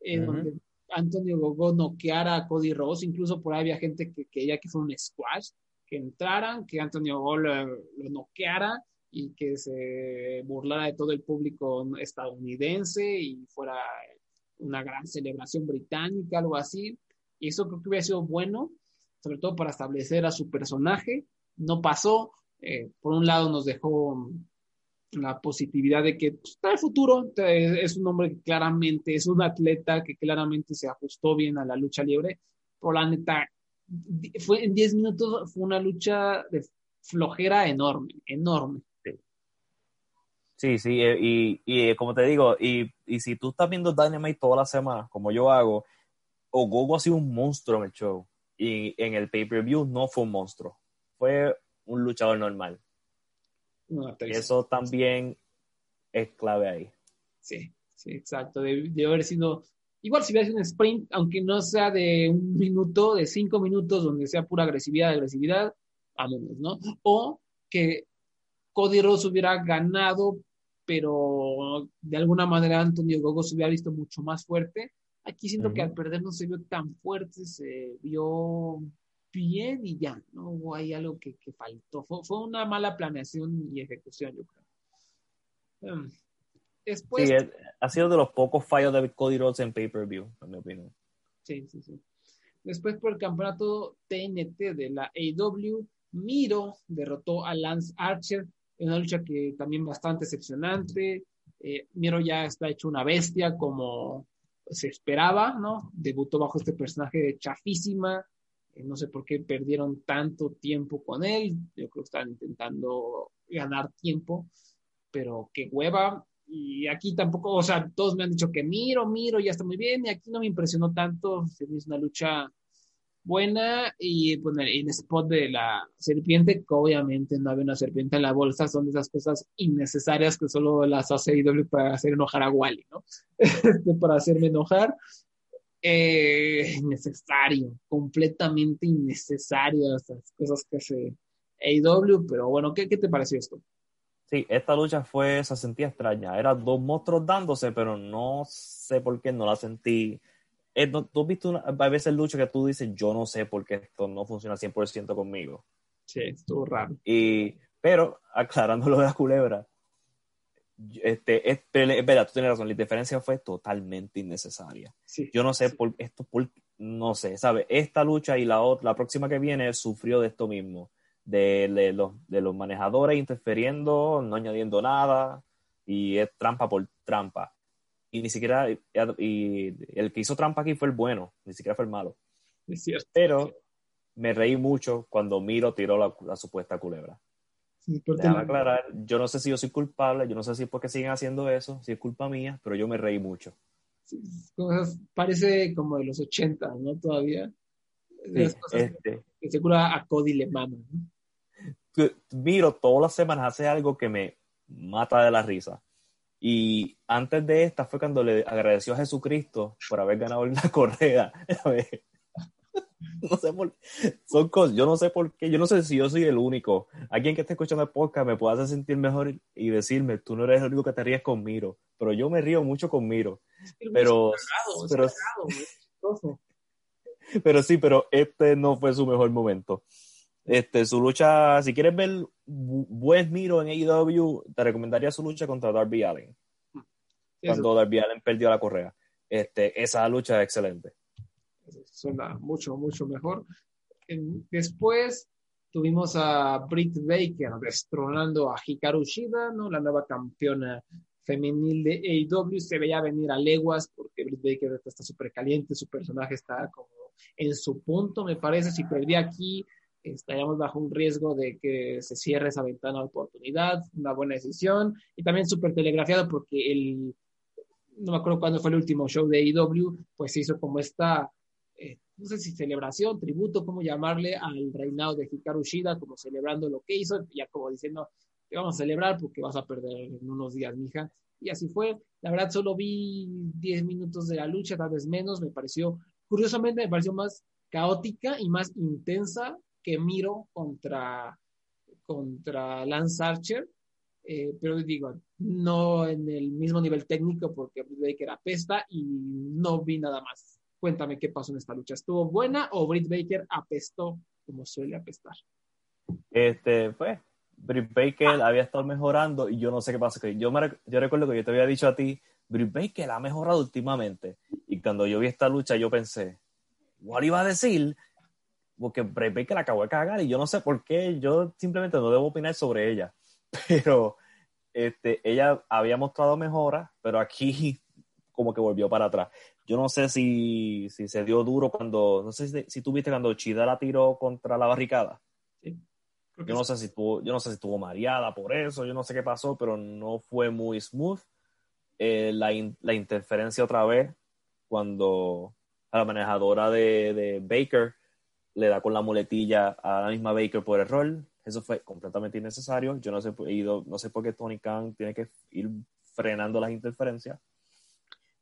en donde Antonio Gogo noqueara a Cody Ross, incluso por ahí había gente que quería que fue un squash, que entraran, que Antonio Gol lo, noqueara y que se burlara de todo el público estadounidense y fuera una gran celebración británica, algo así. Y eso creo que hubiera sido bueno, sobre todo para establecer a su personaje. No pasó. Eh, por un lado nos dejó la positividad de que pues, el futuro, es un hombre que claramente es un atleta que claramente se ajustó bien a la lucha libre. Por la neta, fue en 10 minutos fue una lucha de flojera enorme, enorme. Sí, sí, eh, y, y, como te digo, y, y, si tú estás viendo Dynamite toda la semana, como yo hago, Ogogo ha sido un monstruo en el show. Y en el pay-per-view no fue un monstruo. Fue un luchador normal. Y eso también es clave ahí. Sí, sí, exacto. Debe, haber sido. Igual si hubiera sido un sprint, aunque no sea de un minuto, de cinco minutos, donde sea pura agresividad, agresividad, vámonos, ¿no? O que Cody Rhodes hubiera ganado, pero de alguna manera Antonio Gogo se hubiera visto mucho más fuerte. Aquí siento que al perder no se vio tan fuerte, se vio bien y ya, ¿no? Hubo ahí algo que, faltó. Fue, una mala planeación y ejecución, yo creo. Em, después... Sí, ha sido de los pocos fallos de Cody Rhodes en pay-per-view, en mi opinión. Sí, sí, sí. Después por el campeonato TNT de la AW, Miro derrotó a Lance Archer en una lucha que también bastante excepcionante. Eh, Miro ya está hecho una bestia como se esperaba, ¿no? Debutó bajo este personaje chafísima. No sé por qué perdieron tanto tiempo con él. Yo creo que están intentando ganar tiempo, pero qué hueva. Y aquí tampoco, o sea, todos me han dicho que miro, miro, ya está muy bien. Y aquí no me impresionó tanto. Es una lucha buena y pues, en el spot de la serpiente, que obviamente no había una serpiente en la bolsa, son de esas cosas innecesarias que solo las hace IW para hacer enojar a Wally, ¿no? Este, para hacerme enojar. Eh, innecesario, completamente innecesario esas cosas que hace AEW, pero bueno, ¿qué, ¿qué te pareció esto? Sí, esta lucha fue, se sentía extraña. Eran dos monstruos dándose, pero no sé por qué no la sentí eh, tú has visto una, a veces lucha que tú dices, yo no sé por qué esto no funciona 100% conmigo. Sí, estuvo raro. Y, pero, aclarando lo de la culebra, este, es, es, verdad, tú tienes razón, la diferencia fue totalmente innecesaria. Sí, yo no sé por esto, por, no sé, ¿sabes? Esta lucha y la, otra, la próxima que viene sufrió de esto mismo, de, de, los, de los manejadores interfiriendo, no añadiendo nada, y es trampa por trampa y ni siquiera, y el que hizo trampa aquí fue el bueno, ni siquiera fue el malo. Es cierto. Pero me reí mucho cuando Miro tiró la, supuesta culebra. Sí, aclarar, yo no sé si yo soy culpable, yo no sé si es porque siguen haciendo eso, si es culpa mía, pero yo me reí mucho. parece como de los 80, ¿no? Todavía. este, que a Cody le mama, Miro todas las semanas hace algo que me mata de la risa. Y antes de esta fue cuando le agradeció a Jesucristo por haber ganado la correa. no sé por son cosas, yo no sé por qué, yo no sé si yo soy el único. Alguien que esté escuchando el podcast me puede hacer sentir mejor y decirme, tú no eres el único que te ríes con Miro, pero yo me río mucho con Miro. Pero, pero, pero sí, pero este no fue su mejor momento. Este, su lucha, si quieres ver buen miro en AEW, te recomendaría su lucha contra Darby Allen. Cuando Darby Allen perdió la correa. Este, esa lucha es excelente. Suena mucho, mucho mejor. Después tuvimos a Britt Baker destronando a Hikaru Shida, ¿no? la nueva campeona femenil de AEW. Se veía venir a leguas porque Britt Baker está súper caliente, su personaje está como en su punto, me parece. Si perdía aquí, estaríamos bajo un riesgo de que se cierre esa ventana de oportunidad, una buena decisión, y también súper telegrafiado porque el, no me acuerdo cuándo fue el último show de AEW, pues se hizo como esta, no sé si celebración, tributo, cómo llamarle al reinado de Hikaru Shida, como celebrando lo que hizo, ya como diciendo, que vamos a celebrar porque vas a perder en unos días, mija. Y así fue. La verdad, solo vi 10 minutos de la lucha, tal vez menos. Me pareció, curiosamente, me pareció más caótica y más intensa que miro contra, contra Lance Archer, eh, pero digo, no en el mismo nivel técnico porque Britt Baker apesta y no vi nada más. Cuéntame qué pasó en esta lucha. ¿Estuvo buena o Britt Baker apestó como suele apestar? Este, pues, Britt Baker había estado mejorando y yo no sé qué pasa. Yo, me, yo recuerdo que yo te había dicho a ti, Britt Baker ha mejorado últimamente. Y cuando yo vi esta lucha, yo pensé, ¿what iba a decir? porque Bray Baker la acabó de cagar y yo no sé por qué, yo simplemente no debo opinar sobre ella, pero este, ella había mostrado mejoras, pero aquí como que volvió para atrás. Yo no sé si, si se dio duro cuando, no sé si, si tú viste cuando Chida la tiró contra la barricada. Sí, yo no sé si tuvo, yo no sé si estuvo mareada por eso, yo no sé qué pasó, pero no fue muy smooth. Eh, la, la interferencia otra vez cuando a la manejadora de, de Baker, le da con la muletilla a la misma Baker por error. Eso fue completamente innecesario. Yo no sé, no sé por qué Tony Khan tiene que ir frenando las interferencias.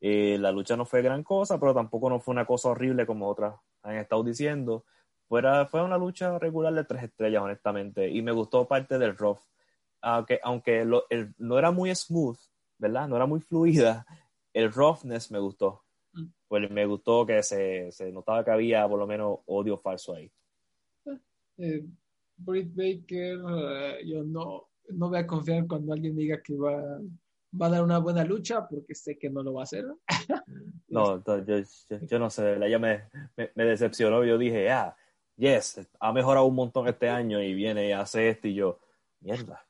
Eh, la lucha no fue gran cosa, pero tampoco no fue una cosa horrible como otras han estado diciendo. Fuera, fue una lucha regular de tres estrellas, honestamente, y me gustó parte del rough. Aunque, aunque no era muy smooth, ¿verdad? No era muy fluida, el roughness me gustó. Mm. Pues me gustó que se, se, notaba que había por lo menos odio falso ahí. Eh, Britt Baker, eh, yo no, no voy a confiar cuando alguien diga que va va a dar una buena lucha porque sé que no lo va a hacer. no, yo, yo, no sé, ella me, me, decepcionó. Yo dije, ah, yes, ha mejorado un montón este año y viene y hace esto y yo, mierda.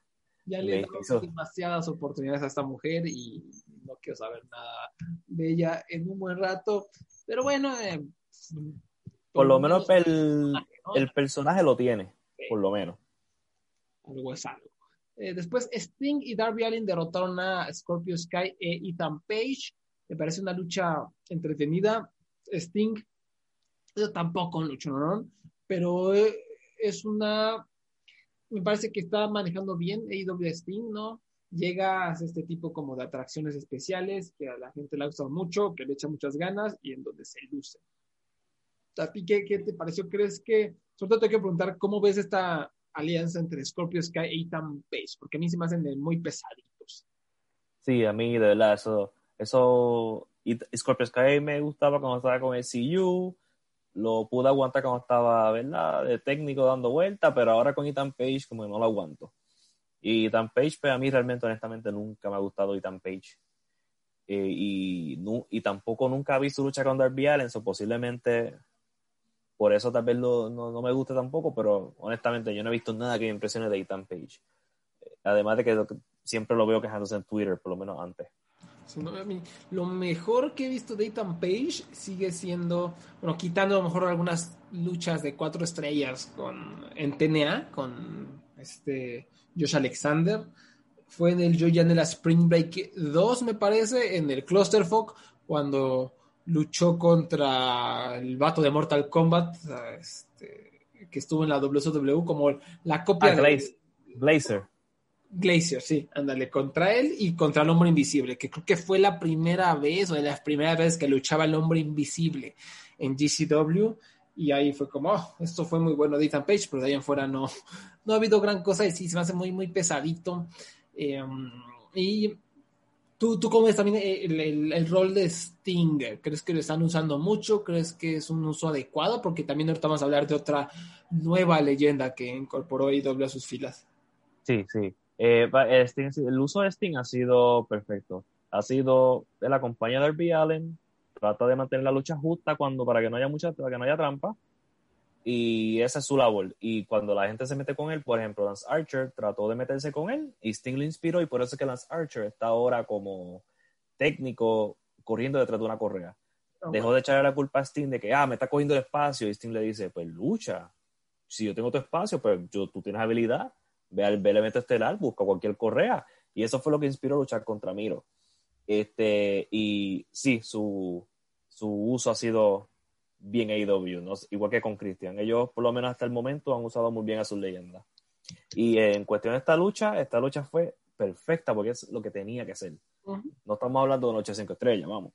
Ya le he dado demasiadas oportunidades a esta mujer y no quiero saber nada de ella en un buen rato. Pero bueno, eh, por lo menos el, el personaje lo tiene, por lo menos. Algo es algo. Eh, después Sting y Darby Allin derrotaron a Scorpio Sky e Ethan Page. Me parece una lucha entretenida. Sting, eso tampoco un luchón, pero eh, es una. Me parece que está manejando bien AEW Sting, ¿no? Llega a este tipo como de atracciones especiales que a la gente le ha gustado mucho, que le echa muchas ganas y en donde se luce. ¿A qué, qué te pareció? ¿Crees que.? Sobre todo te quiero preguntar, ¿cómo ves esta alianza entre Scorpio Sky e Ethan Page, porque a mí se me hacen muy pesaditos. Sí, a mí de verdad eso, eso Scorpio Sky me gustaba cuando estaba con el CU, lo pude aguantar cuando estaba, ¿verdad? De técnico dando vuelta, pero ahora con Ethan Page como no lo aguanto. Y Ethan Page, pues a mí realmente, honestamente, nunca me ha gustado Ethan Page. Eh, y, y tampoco nunca he visto lucha con Darby Allen, o posiblemente por eso tal vez no, no, me gusta tampoco, pero honestamente yo no he visto nada que me impresione de Ethan Page. Además de que siempre lo veo quejándose en Twitter, por lo menos antes. lo mejor que he visto de Ethan Page sigue siendo, bueno, quitando a lo mejor algunas luchas de cuatro estrellas con, en TNA, con este Josh Alexander. Fue en el Joyanela Spring Break 2, me parece, en el Clusterfuck, cuando luchó contra el vato de Mortal Kombat, este, que estuvo en la WCW como la copia ah, de Glazer. Glacier, sí, ándale, contra él y contra el hombre invisible, que creo que fue la primera vez o de las primeras veces que luchaba el hombre invisible en GCW. Y ahí fue como, oh, esto fue muy bueno de Ethan Page, pero de ahí en fuera no, no ha habido gran cosa y sí, se me hace muy, muy pesadito. Em, y ¿Tú, ¿Tú cómo ves también el, rol de Sting? ¿Crees que lo están usando mucho? ¿Crees que es un uso adecuado? Porque también ahorita vamos a hablar de otra nueva leyenda que incorporó IW a sus filas. Sí, sí. Eh, el uso de Sting ha sido perfecto. Ha sido de la compañía de Darby Allen, trata de mantener la lucha justa cuando para que no haya mucha, para que no haya trampa y esa es su labor. Y cuando la gente se mete con él, por ejemplo, Lance Archer trató de meterse con él y Sting le inspiró y por eso es que Lance Archer está ahora como técnico corriendo detrás de una correa. Ah, Dejó de echarle la culpa a Sting de que, ah, me está cogiendo el espacio y Sting le dice, pues lucha. Si yo tengo tu espacio, pues yo, tú tienes habilidad, ve al ve estelar, busca cualquier correa. Y eso fue lo que inspiró a luchar contra Miro. Este, y sí, su, su uso ha sido bien AEW, ¿no? igual que con Christian. Ellos, por lo menos hasta el momento, han usado muy bien a sus leyendas. Y en cuestión de esta lucha, esta lucha fue perfecta porque es lo que tenía que ser. No estamos hablando de Noche 5 estrellas, vamos.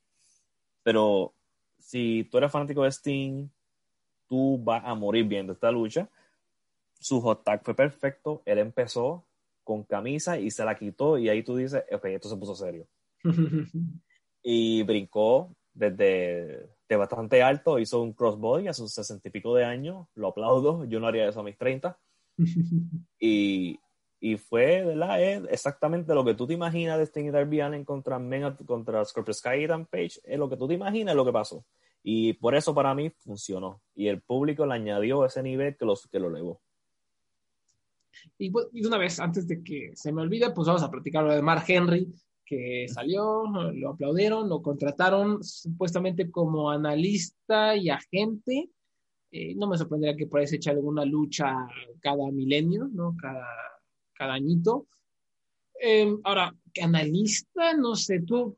Pero si tú eres fanático de Sting, tú vas a morir viendo esta lucha. Su hot tag fue perfecto. Él empezó con camisa y se la quitó y ahí tú dices, ok, esto se puso serio. y brincó desde bastante alto, hizo un crossbody a sus sesenta y pico de años, lo aplaudo, yo no haría eso a mis 30. y, y fue, ¿verdad? Es exactamente lo que tú te imaginas de Sting y Darby Allin contra, contra Scorpio Sky y Dan Page, es lo que tú te imaginas lo que pasó. Y por eso para mí funcionó. Y el público le añadió ese nivel que, los, que lo elevó. Y, y, una vez, antes de que se me olvide, pues vamos a platicar lo de Mark Henry, que salió, lo aplaudieron, lo contrataron supuestamente como analista y agente. Eh, no me sorprendería que por ahí se alguna lucha cada milenio, ¿no? Cada, cada añito. Em, ahora, ¿qué analista, no sé, tú,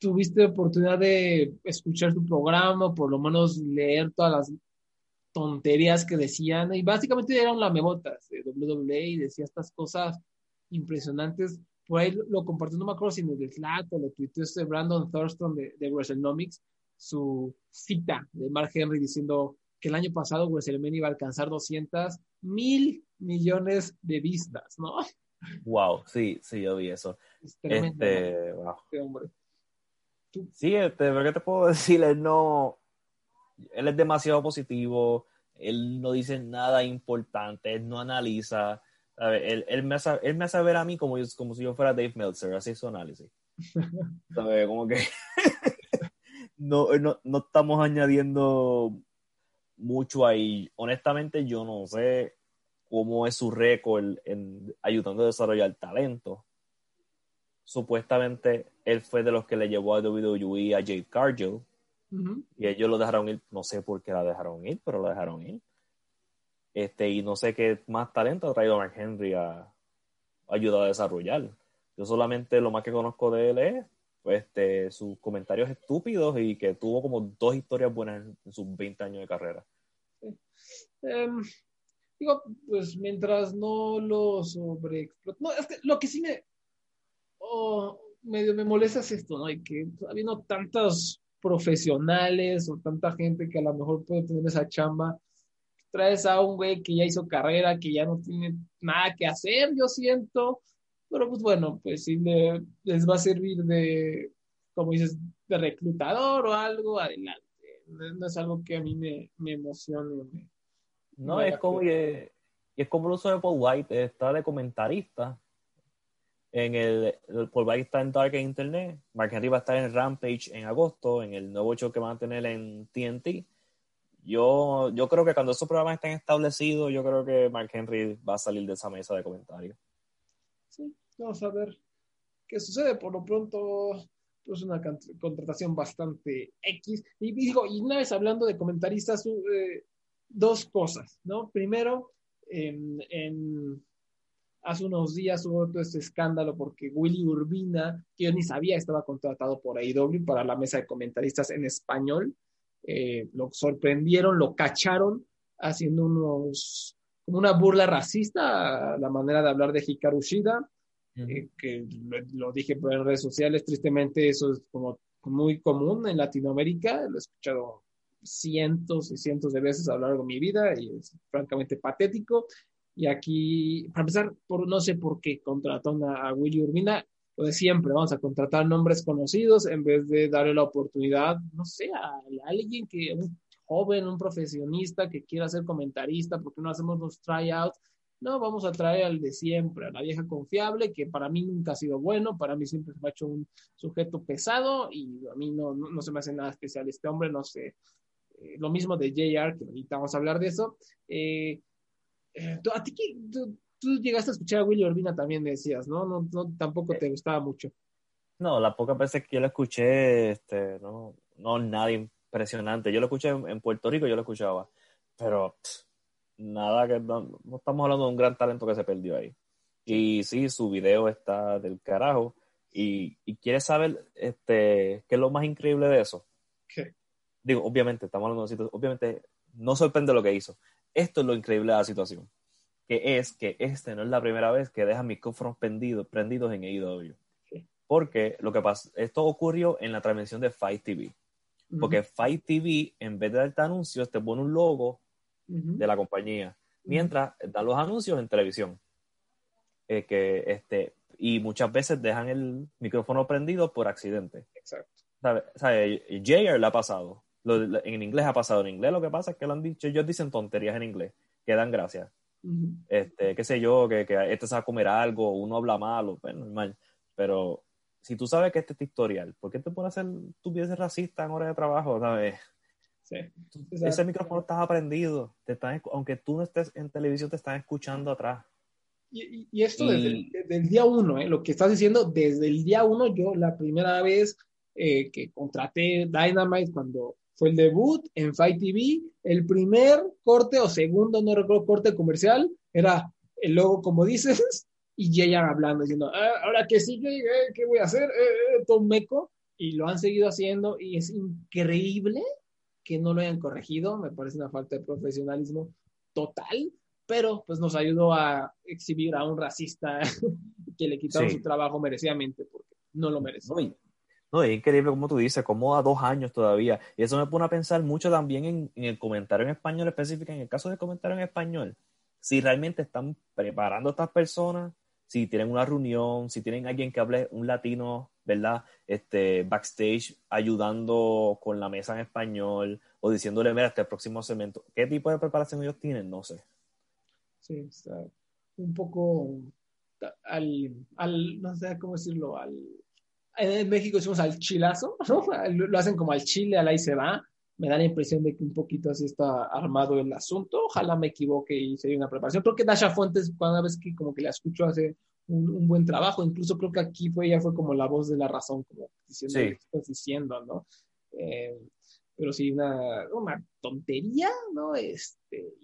tuviste oportunidad de escuchar su programa, por lo menos leer todas las tonterías que decían, y básicamente eran lamebotas de WWE y decía estas cosas impresionantes. Por ahí lo compartió, no me acuerdo si en el Slack o lo tuiteó este Brandon Thurston de, de WrestleNomics, su cita de Mark Henry diciendo que el año pasado WrestleMania iba a alcanzar 200 mil millones de vistas, ¿no? Wow, sí, sí, yo vi eso. este, wow. Este hombre. Sí, este, ¿qué te puedo decir? Él no, él es demasiado positivo, él no dice nada importante, él no analiza, Él, él, me hace, él me hace ver a mí como, como si yo fuera Dave Meltzer, así es su análisis. ¿Sabes? Como que no, no, no estamos añadiendo mucho ahí. Honestamente, yo no sé cómo es su récord en ayudando a desarrollar talento. Supuestamente él fue de los que le llevó a WWE a Jade Cargill y ellos lo dejaron ir, no sé por qué la dejaron ir, pero lo dejaron ir. Este, y no sé qué más talento ha traído a Mark Henry a, ayudar a desarrollar. Yo solamente lo más que conozco de él es pues, este, sus comentarios estúpidos y que tuvo como dos historias buenas en, sus 20 años de carrera. Em, digo, pues mientras no lo sobreexplote. No, es que lo que sí me. Oh, medio me molesta es esto, ¿no? Y que habiendo tantos profesionales o tanta gente que a lo mejor puede tener esa chamba, traes a un güey que ya hizo carrera, que ya no tiene nada que hacer, yo siento, pero pues bueno, pues sí les va a servir de, como dices, de reclutador o algo, adelante. No, es algo que a mí me, me emocione. no, es como, que, es como el uso de Paul White, está de comentarista. En el, Paul White está en Dark Internet, Mark Henry va a estar en Rampage en agosto, en el nuevo show que van a tener en TNT. Yo, yo creo que cuando esos programas estén establecidos, yo creo que Mark Henry va a salir de esa mesa de comentarios. Sí, vamos a ver qué sucede. Por lo pronto, pues una contratación bastante X. Y digo, y una vez hablando de comentaristas, eh, dos cosas, ¿no? Primero, en, hace unos días hubo todo este escándalo porque Willy Urbina, que yo ni sabía, estaba contratado por AEW para la mesa de comentaristas en español. Eh, lo sorprendieron, lo cacharon haciendo unos, como una burla racista a la manera de hablar de Hikaru Shida, eh, que lo, dije por en redes sociales, tristemente eso es como muy común en Latinoamérica, lo he escuchado cientos y cientos de veces a lo largo de mi vida y es francamente patético. Y aquí, para empezar, por, no sé por qué contrató a, a Willy Urbina, lo de siempre, vamos a contratar nombres conocidos en vez de darle la oportunidad, no sé, a, alguien que, un joven, un profesionista que quiera ser comentarista, porque no hacemos los tryouts? No, vamos a traer al de siempre, a la vieja confiable, que para mí nunca ha sido bueno, para mí siempre se me ha hecho un sujeto pesado y a mí no, no, se me hace nada especial este hombre, no sé. Eh, lo mismo de JR, que ahorita vamos a hablar de eso. Eh, eh, ¿A ti qué, tú, llegaste a escuchar a Willy Urbina también, decías, ¿no? No, no tampoco te gustaba mucho. No, las pocas veces que yo lo escuché, este, no, no, nada impresionante. Yo lo escuché en, Puerto Rico, yo lo escuchaba, pero nada que, no, estamos hablando de un gran talento que se perdió ahí. Y sí, su video está del carajo. Y, y quieres saber este, qué es lo más increíble de eso. ¿Qué? Digo, obviamente, estamos hablando de situación, obviamente, no sorprende lo que hizo. Esto es lo increíble de la situación que es que este no es la primera vez que deja micrófonos prendidos, prendidos en AEW. Porque lo que pasa, esto ocurrió en la transmisión de Fight TV. Porque Fight TV, en vez de darte anuncios, te pone un logo de la compañía. Mientras dan los anuncios en televisión. Eh, que, este, y muchas veces dejan el micrófono prendido por accidente. Exacto. ¿Sabe? ¿Sabe? JR le ha pasado. en inglés ha pasado. En inglés lo que pasa es que lo han dicho, ellos dicen tonterías en inglés, que dan gracias este, qué sé yo, que, que este sabe comer algo, uno habla malo, pues normal. Pero si tú sabes que este es historial, ¿por qué te pones a hacer estupideces racista en hora de trabajo? ¿sabes? Sí. Ese micrófono está aprendido, te están, aunque tú no estés en televisión, te están escuchando atrás. Y, y esto Desde, el, día uno, ¿eh? lo que estás diciendo, desde el día uno, yo la primera vez eh, que contraté Dynamite cuando fue el debut en Fight TV. El primer corte o segundo, no recuerdo, corte comercial, era el logo, como dices, y Jay hablando, diciendo, ah, ahora que sigue, eh, ¿qué voy a hacer? Eh, eh, Tom Meco. y lo han seguido haciendo y es increíble que no lo hayan corregido, me parece una falta de profesionalismo total, pero pues nos ayudó a exhibir a un racista que le quitaron su trabajo merecidamente porque no lo merece. No, es increíble como tú dices, como a dos años todavía. Y eso me pone a pensar mucho también en, el comentario en español específico, en el caso del comentario en español, si realmente están preparando a estas personas, si tienen una reunión, si tienen alguien que hable un latino, ¿verdad? Este, backstage ayudando con la mesa en español o diciéndole, mira, este próximo segmento. ¿Qué tipo de preparación ellos tienen? No sé. Sí, está un poco al, al no sé cómo decirlo, al en México decimos al chilazo, ¿no? Lo hacen como al chile, al ahí se va. Me da la impresión de que un poquito así está armado el asunto. Ojalá me equivoque y se una preparación. Creo que Dasha Fuentes, cada vez que como que la escucho, hace un, buen trabajo. Incluso creo que aquí fue, ella fue como la voz de la razón, como diciendo lo que estás diciendo, ¿no? Eh, pero sí, una, una tontería, ¿no? Este,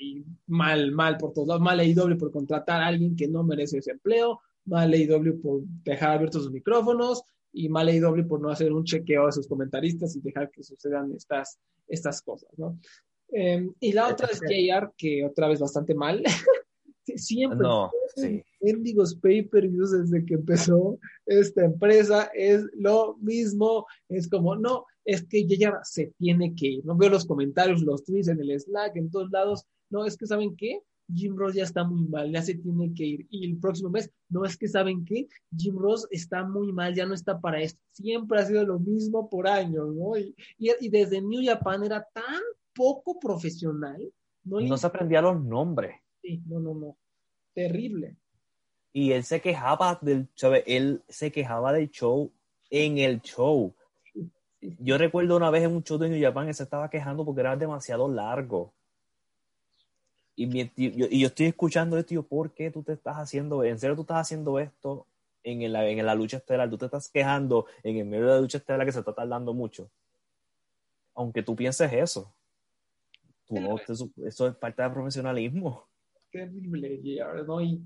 y, mal, mal por todos lados, mal doble por contratar a alguien que no merece ese empleo, mal AEW por dejar abiertos sus micrófonos y mal AEW por no hacer un chequeo a sus comentaristas y dejar que sucedan estas, estas cosas, ¿no? Em, y la otra es JR, que otra vez bastante mal. Siempre. No, sí. Mendigos pay-per-views desde que empezó esta empresa es lo mismo. Es como, no, es que JR se tiene que ir. No veo los comentarios, los tweets en el Slack, en todos lados. No, es que, ¿saben qué? Jim Ross ya está muy mal, ya se tiene que ir. Y el próximo mes, no es que saben qué, Jim Ross está muy mal, ya no está para esto. Siempre ha sido lo mismo por años, ¿no? Y, y, desde New Japan era tan poco profesional. No, no se aprendía los nombres. Sí, no, no, no. Terrible. Y él se quejaba del. Él se quejaba del show en el show. Yo recuerdo una vez en un show de New Japan, él se estaba quejando porque era demasiado largo. Y, yo, y yo estoy escuchando esto y yo, ¿por qué tú te estás haciendo, en serio tú estás haciendo esto en la, en la lucha estelar? Tú te estás quejando en el medio de la lucha estelar que se está tardando mucho. Aunque tú pienses eso. Tú no, eso es parte del profesionalismo. Terrible, ¿no? Y,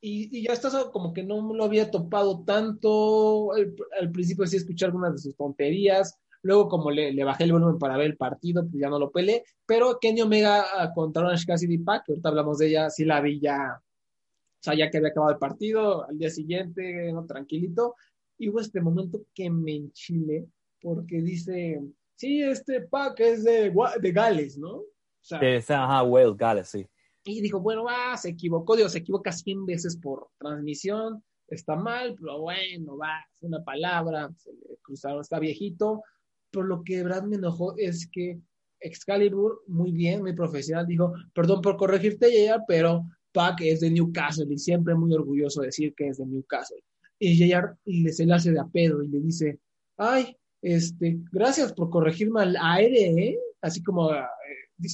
y, y, ya estás como que no lo había topado tanto. Al, al principio sí escuché algunas de sus tonterías Luego, como le, le, bajé el volumen para ver el partido, pues ya no lo peleé. Pero Kenny Omega ah, contra Orange Cassidy Pack, que ahorita hablamos de ella, sí la vi ya, o sea, ya que había acabado el partido, al día siguiente, no, tranquilito. Y hubo este momento que me enchile, porque dice, sí, este Pack es de, de Gales, ¿no? O sea, ajá, Wales, Gales, sí. Y dijo, bueno, va, se equivocó, Dios, se equivoca 100 veces por transmisión, está mal, pero bueno, va, es una palabra, se le cruzaron, está viejito, pero lo que de verdad me enojó es que Excalibur, muy bien, muy profesional, dijo, perdón por corregirte, JR, pero Pac es de Newcastle y siempre muy orgulloso de decir que es de Newcastle. Y JR le se le hace de a pedo y le dice, ay, este, gracias por corregirme al aire, ¿eh? Así como eh,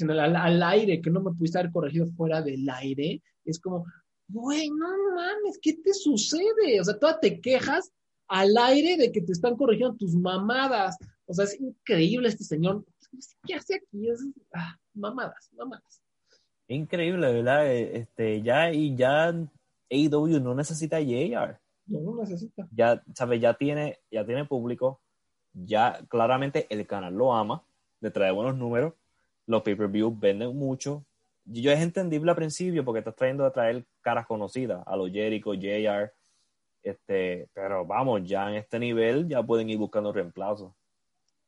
al, al, aire, que no me pudiste haber corregido fuera del aire. Es como, güey, no mames, ¿qué te sucede? O sea, tú te quejas al aire de que te están corrigiendo tus mamadas. O sea, es increíble este señor. ¿Qué hace aquí? Es, ah, mamadas, mamadas. Increíble, ¿verdad? Eh, este, ya, y ya AEW no necesita JR. No, no necesita. Ya, ¿sabes? Ya tiene, ya tiene público. Ya, claramente, el canal lo ama. Le trae buenos números. Los pay-per-views venden mucho. Yo es entendible al principio porque estás trayendo a traer caras conocidas. A los Jericho, JR. Este, pero vamos, ya en este nivel ya pueden ir buscando reemplazos.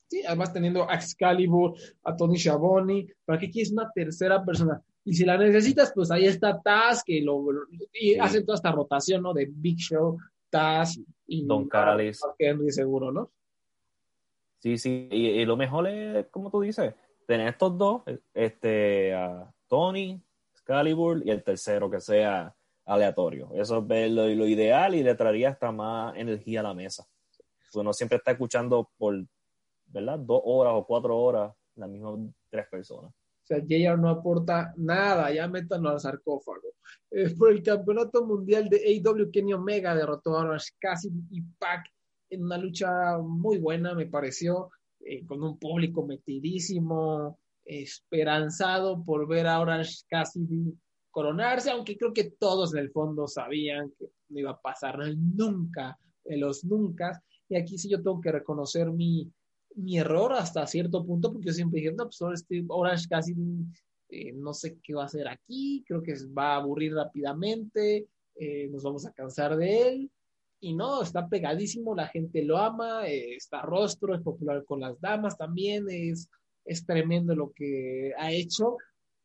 Sí, además teniendo a Excalibur, a Tony Schiavone, ¿para qué quieres una tercera persona? Y si la necesitas, pues ahí está Taz, que lo, y hacen toda esta rotación, ¿no? De Big Show, Taz y Don Callis. Henry seguro, ¿no? Sí, sí, y, lo mejor es, como tú dices, tener estos dos, este, a Tony, Excalibur y el tercero que sea aleatorio. Eso es lo, lo ideal y le traería hasta más energía a la mesa. Uno siempre está escuchando por ¿verdad? Dos horas o cuatro horas, las mismas tres personas. O sea, JR no aporta nada, ya métanlo al sarcófago. Eh, por el campeonato mundial de AEW, Kenny Omega derrotó a Cassidy y Pac en una lucha muy buena, me pareció, eh, con un público metidísimo, esperanzado por ver a Orange Cassidy coronarse, aunque creo que todos en el fondo sabían que no iba a pasar nunca, en los nunca. Y aquí sí yo tengo que reconocer mi, mi error hasta cierto punto, porque yo siempre dije, no, pues ahora este Orange casi eh, no sé qué va a hacer aquí, creo que va a aburrir rápidamente, eh, nos vamos a cansar de él. Y no, está pegadísimo, la gente lo ama, eh, está rostro, es popular con las damas también, es, es tremendo lo que ha hecho.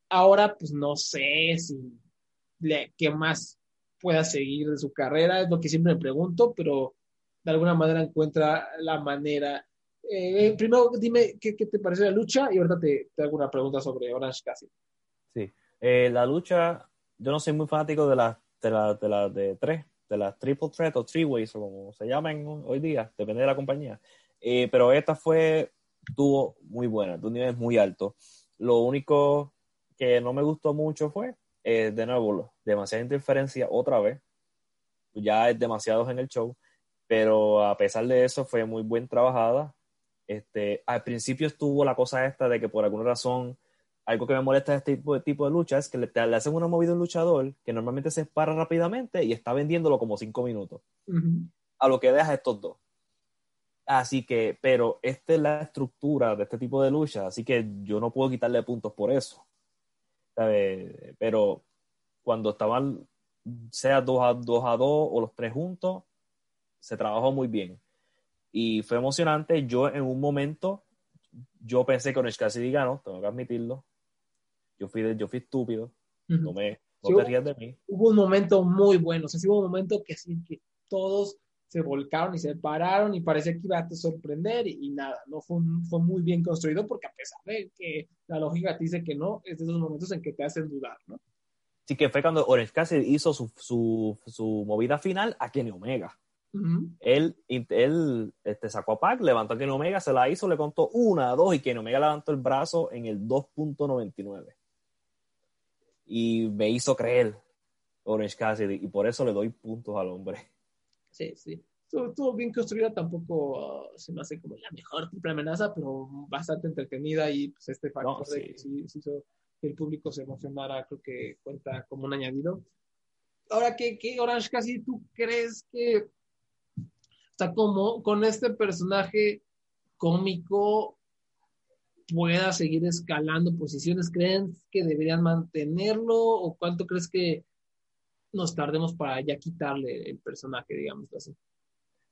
Ahora, pues no sé si le, qué más pueda seguir de su carrera, es lo que siempre me pregunto, pero de alguna manera encuentra la manera. Eh, primero, dime ¿qué, ¿qué, te pareció la lucha y ahorita te, te hago una pregunta sobre Orange Cassidy. Sí, eh, la lucha, yo no soy muy fanático de las de la, tres, de las triple threat o three ways o como se llaman hoy día, depende de la compañía. Eh, pero esta fue, tuvo muy buena, de un nivel muy alto. Lo único que no me gustó mucho fue, de nuevo, demasiada interferencia otra vez. Ya es demasiados en el show, pero a pesar de eso fue muy buen trabajada. Este, al principio estuvo la cosa esta de que por alguna razón algo que me molesta de este tipo de, tipo de lucha es que le, le, hacen una movida a un luchador que normalmente se para rápidamente y está vendiéndolo como cinco minutos. Uh -huh. A lo que deja estos dos. Así que, pero esta es la estructura de este tipo de lucha, así que yo no puedo quitarle puntos por eso. ¿Sabe? Pero cuando estaban, sea dos a, dos a dos o los tres juntos, se trabajó muy bien. Y fue emocionante. Yo en un momento, yo pensé que Orange Cassidy ganó, tengo que admitirlo. Yo fui, yo fui estúpido. Uh -huh. No me no sí, te rías de mí. Hubo un momento muy bueno. O sea, sí hubo un momento que que todos se volcaron y se pararon y parecía que iba a te sorprender y, y, nada, no fue, fue muy bien construido porque a pesar de que la lógica te dice que no, es de esos momentos en que te hacen dudar, ¿no? Sí, que fue cuando Orange Cassidy hizo su, su, su movida final a Kenny Omega. Uh -huh. Él, él este, sacó a Pac, levantó a Kenny Omega, se la hizo, le contó una, dos y Kenny Omega levantó el brazo en el 2.99 y me hizo creer Orange Cassidy y por eso le doy puntos al hombre. Sí, sí. Estuvo bien construida, tampoco uh, se me hace como la mejor triple amenaza, pero bastante entretenida y pues este factor no, sí. de que sí, sí hizo que el público se emocionara, creo que cuenta como un añadido. Ahora, ¿qué, qué Orange Cassidy tú crees que está como con este personaje cómico pueda seguir escalando posiciones? ¿Creen que deberían mantenerlo o cuánto crees que nos tardemos para ya quitarle el personaje, digamos así?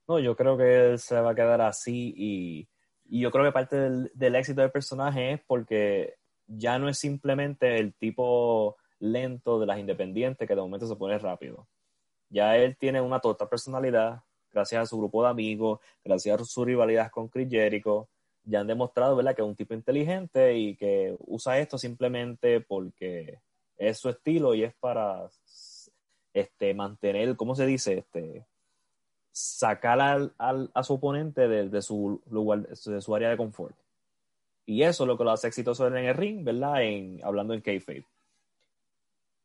No, yo creo que él se va a quedar así y, y yo creo que parte del, del, éxito del personaje es porque ya no es simplemente el tipo lento de las independientes que de momento se pone rápido. Ya él tiene una total personalidad, gracias a su grupo de amigos, gracias a su rivalidad con Chris Jericho, ya han demostrado ¿verdad? que es un tipo inteligente y que usa esto simplemente porque es su estilo y es para este, mantener, ¿cómo se dice? Este, sacar al, al, a su oponente de, su lugar, de su área de confort. Y eso es lo que lo hace exitoso en el ring, ¿verdad? En, hablando en kayfabe.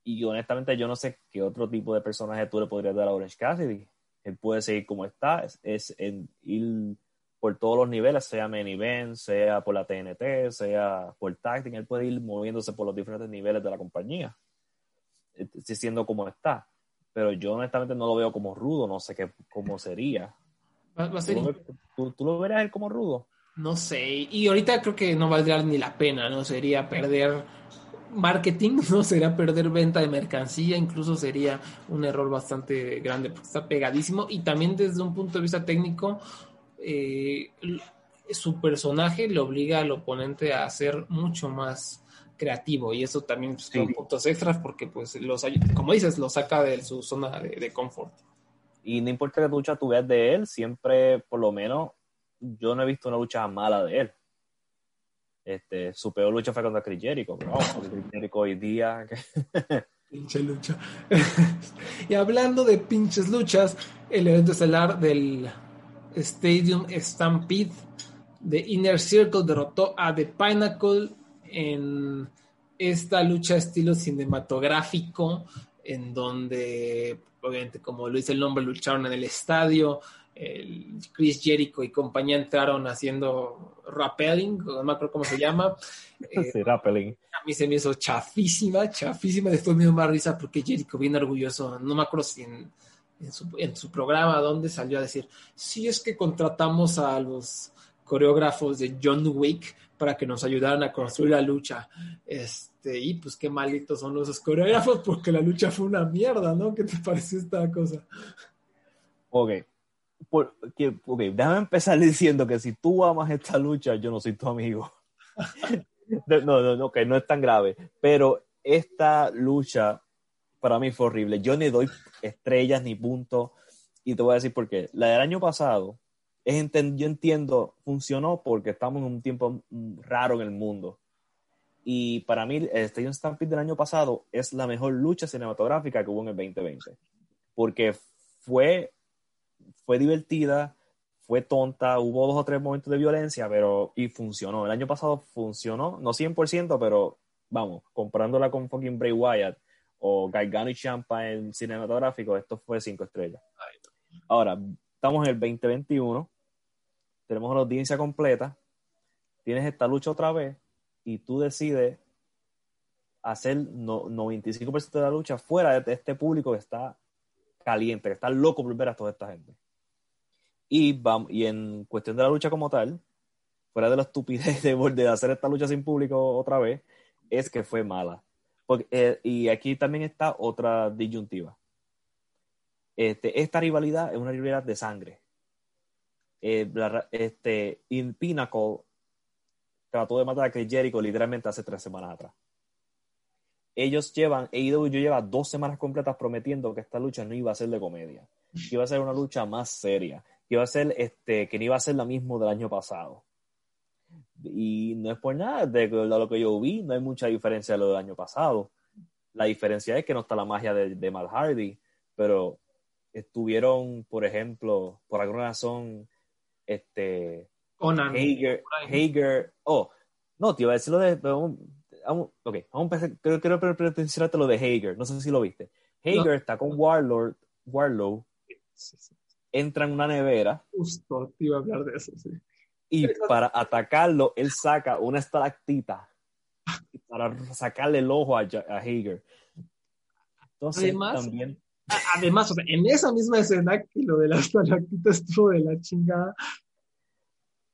Y honestamente yo no sé qué otro tipo de personaje tú le podrías dar a Orange Cassidy. Él puede seguir como está, es, es en, ir por todos los niveles, sea main event, sea por la TNT, sea por tacting, él puede ir moviéndose por los diferentes niveles de la compañía, eh, siendo como está pero yo honestamente no lo veo como rudo, no sé qué, cómo sería. Va, va a ser... ¿Tú, ¿Tú, ¿Tú, lo verías él como rudo? No sé, y ahorita creo que no valdría ni la pena, ¿no? Sería perder marketing, ¿no? Sería perder venta de mercancía, incluso sería un error bastante grande, porque está pegadísimo, y también desde un punto de vista técnico, eh, su personaje le obliga al oponente a ser mucho más creativo y eso también pues, sí. puntos extras porque pues los como dices lo saca de su zona de, de confort y no importa que lucha tú veas de él siempre por lo menos yo no he visto una lucha mala de él este su peor lucha fue contra Chris Jericho Chris Jericho hoy día pinche lucha y hablando de pinches luchas el evento estelar del Stadium Stampede de Inner Circle derrotó a The Pinnacle en esta lucha estilo cinematográfico, en donde, obviamente, como lo dice el nombre, lucharon en el estadio. El Chris Jericho y compañía entraron haciendo rappelling, no me acuerdo cómo se llama. Sí, rappelling. A mí se me hizo chafísima, chafísima. Después me dio más risa porque Jericho, bien orgulloso, no me acuerdo si en en su, en su programa donde salió a decir, sí es que contratamos a los coreógrafos de John Wick para que nos ayudaran a construir la lucha. Este, y pues qué malitos son los coreógrafos porque la lucha fue una mierda, ¿no? ¿Qué te pareció esta cosa? Ok. Ok, déjame empezar diciendo que si tú amas esta lucha, yo no soy tu amigo. no, no, no, que no es tan grave. Pero esta lucha para mí fue horrible. Yo ni doy estrellas ni puntos. Y te voy a decir por qué. La del año pasado, es yo entiendo, funcionó porque estamos en un tiempo raro en el mundo. Y para mí, el Stadium Stampede del año pasado es la mejor lucha cinematográfica que hubo en el 2020. Porque fue, fue divertida, fue tonta, hubo dos o tres momentos de violencia, pero y funcionó. El año pasado funcionó, no 100%, pero vamos, comparándola con fucking Bray Wyatt o Gargano y Champa en cinematográfico, esto fue cinco estrellas. Ahora, estamos en el 2021, tenemos una audiencia completa, tienes esta lucha otra vez y tú decides hacer 95% de la lucha fuera de este público que está caliente, que está loco por ver a toda esta gente. Y, vamos, y en cuestión de la lucha como tal, fuera de la estupidez de, hacer esta lucha sin público otra vez, es que fue mala. Eh, y aquí también está otra disyuntiva. Este, esta rivalidad es una rivalidad de sangre. Eh, este, in Pinnacle trató de matar a Chris Jericho literalmente hace tres semanas atrás. Ellos llevan, AEW lleva dos semanas completas prometiendo que esta lucha no iba a ser de comedia, iba a ser una lucha más seria, que iba a ser, este, que no iba a ser la misma del año pasado. Y no es por nada, de, lo que yo vi, no hay mucha diferencia de lo del año pasado. La diferencia es que no está la magia de, de Matt Hardy, pero estuvieron, por ejemplo, por alguna razón, este. Hager, Hager, oh, no, te iba a decir lo de. Vamos, ok, vamos a empezar. Quiero, quiero lo de Hager, no sé si lo viste. Hager está con Warlord, Warlow, entra en una nevera. Justo, te iba a hablar de eso, sí. Y para atacarlo, él saca una estalactita para sacarle el ojo a, Hager. Entonces, además, también... además, o sea, en esa misma escena que lo de la estalactita estuvo de la chingada,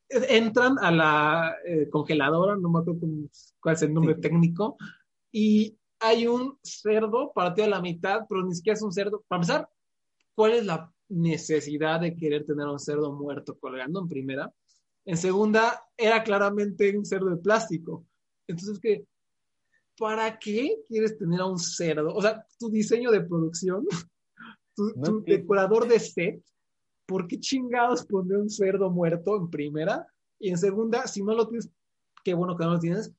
entran a la eh, congeladora, no me acuerdo cuál es el nombre técnico, y hay un cerdo partido a la mitad, pero ni siquiera es un cerdo. Para empezar, ¿cuál es la necesidad de querer tener un cerdo muerto colgando en primera? En segunda, era claramente un cerdo de plástico. Entonces, ¿qué? ¿para qué quieres tener a un cerdo? O sea, tu diseño de producción, tu, decorador de set, ¿por qué chingados pondré un cerdo muerto en primera? Y en segunda, si no lo tienes, qué bueno que no lo tienes,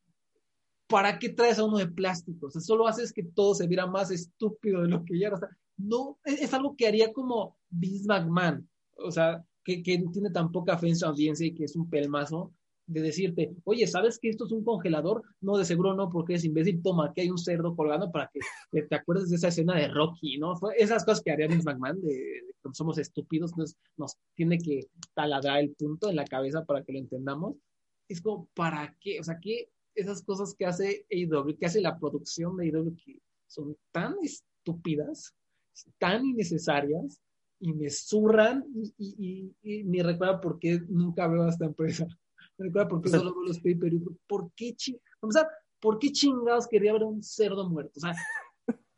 ¿para qué traes a uno de plástico? O sea, solo haces que todo se viera más estúpido de lo que ya era. O sea, no, es, algo que haría como Vince McMahon. O sea, que, que tiene tan poca fe en su audiencia y que es un pelmazo, de decirte, oye, ¿sabes que esto es un congelador? No, de seguro no, porque es imbécil, toma, que hay un cerdo colgando para que, te acuerdes de esa escena de Rocky, ¿no? esas cosas que haría Vince McMahon, de, cuando somos estúpidos, entonces nos tiene que taladrar el punto en la cabeza para que lo entendamos. Es como, ¿para qué? O sea, que esas cosas que hace AEW, que hace la producción de AEW, que son tan estúpidas, tan innecesarias, y me zurran y, y, me recuerda por qué nunca veo a esta empresa. Me recuerda por qué solo veo los pay per ¿Por qué, Vamos a ¿por qué chingados quería ver un cerdo muerto? O sea,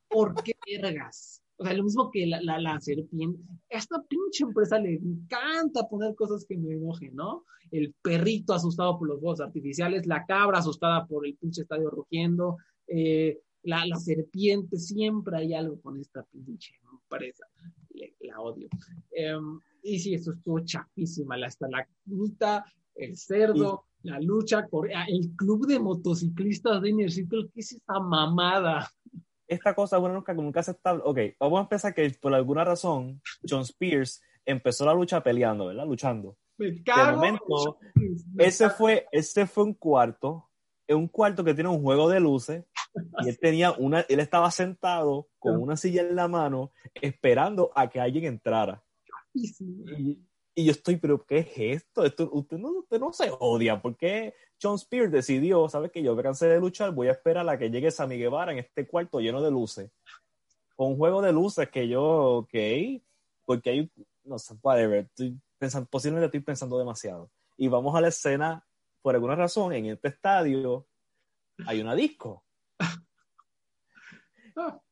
¿por qué vergas? O sea, lo mismo que la, la, la serpiente. A esta pinche empresa le encanta poner cosas que me enojen, ¿no? El perrito asustado por los juegos artificiales, la cabra asustada por el pinche estadio rugiendo, eh, la, la, serpiente, siempre hay algo con esta pinche empresa la odio. Em, y sí, esto estuvo chapísima, la estalactita, el cerdo, la lucha, ah, el club de motociclistas de Inner Circle, ¿qué es esta mamada? Esta cosa, bueno, nunca, nunca aceptable. Ok, vamos a empezar que por alguna razón John Spears empezó la lucha peleando, ¿verdad? Luchando. Me cago de momento, ese fue, ese fue un cuarto, un cuarto que tiene un juego de luces y él tenía una, él estaba sentado con una silla en la mano esperando a que alguien entrara. Y, yo estoy, pero ¿qué es esto? esto usted, no, usted no se odia. ¿Por qué John Spears decidió, sabes que yo me cansé de luchar, voy a esperar a que llegue Sammy Guevara en este cuarto lleno de luces? Con un juego de luces que yo, ok. porque hay, no sé, whatever, estoy pensando, posiblemente estoy pensando demasiado. Y vamos a la escena, por alguna razón, en este estadio hay una disco.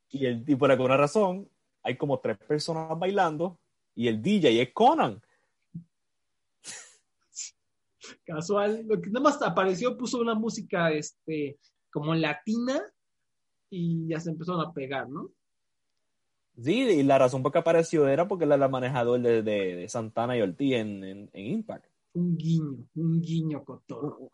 Y, el, y por alguna razón hay como tres personas bailando y el DJ es Conan. Casual, lo que nada más apareció, puso una música este, como latina y ya se empezaron a pegar, ¿no? Sí, y la razón por que apareció era porque él era manejador de, de, Santana y Ortiz en, en, Impact. Un guiño, un guiño con todo.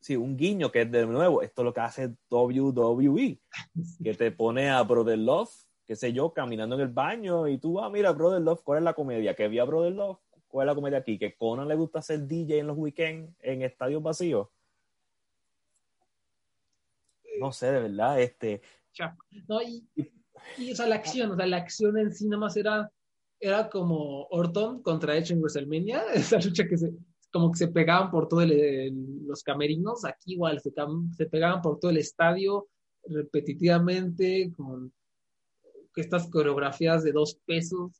Sí, un guiño que es de nuevo, esto es lo que hace WWE, que te pone a Brother Love, qué sé yo, caminando en el baño y tú, ah, mira, Brother Love, ¿cuál es la comedia? Que a Brother Love, ¿cuál es la comedia aquí? Que Conan le gusta hacer DJ en los weekends en estadios vacíos. No sé, de verdad, este... No, y, y o sea, la acción, o sea, la acción en sí nomás era, era como Orton contra Edge en WrestleMania, esa lucha que se, como que se pegaban por todos los camerinos, aquí igual se, pegaban por todo el estadio repetitivamente con estas coreografías de dos pesos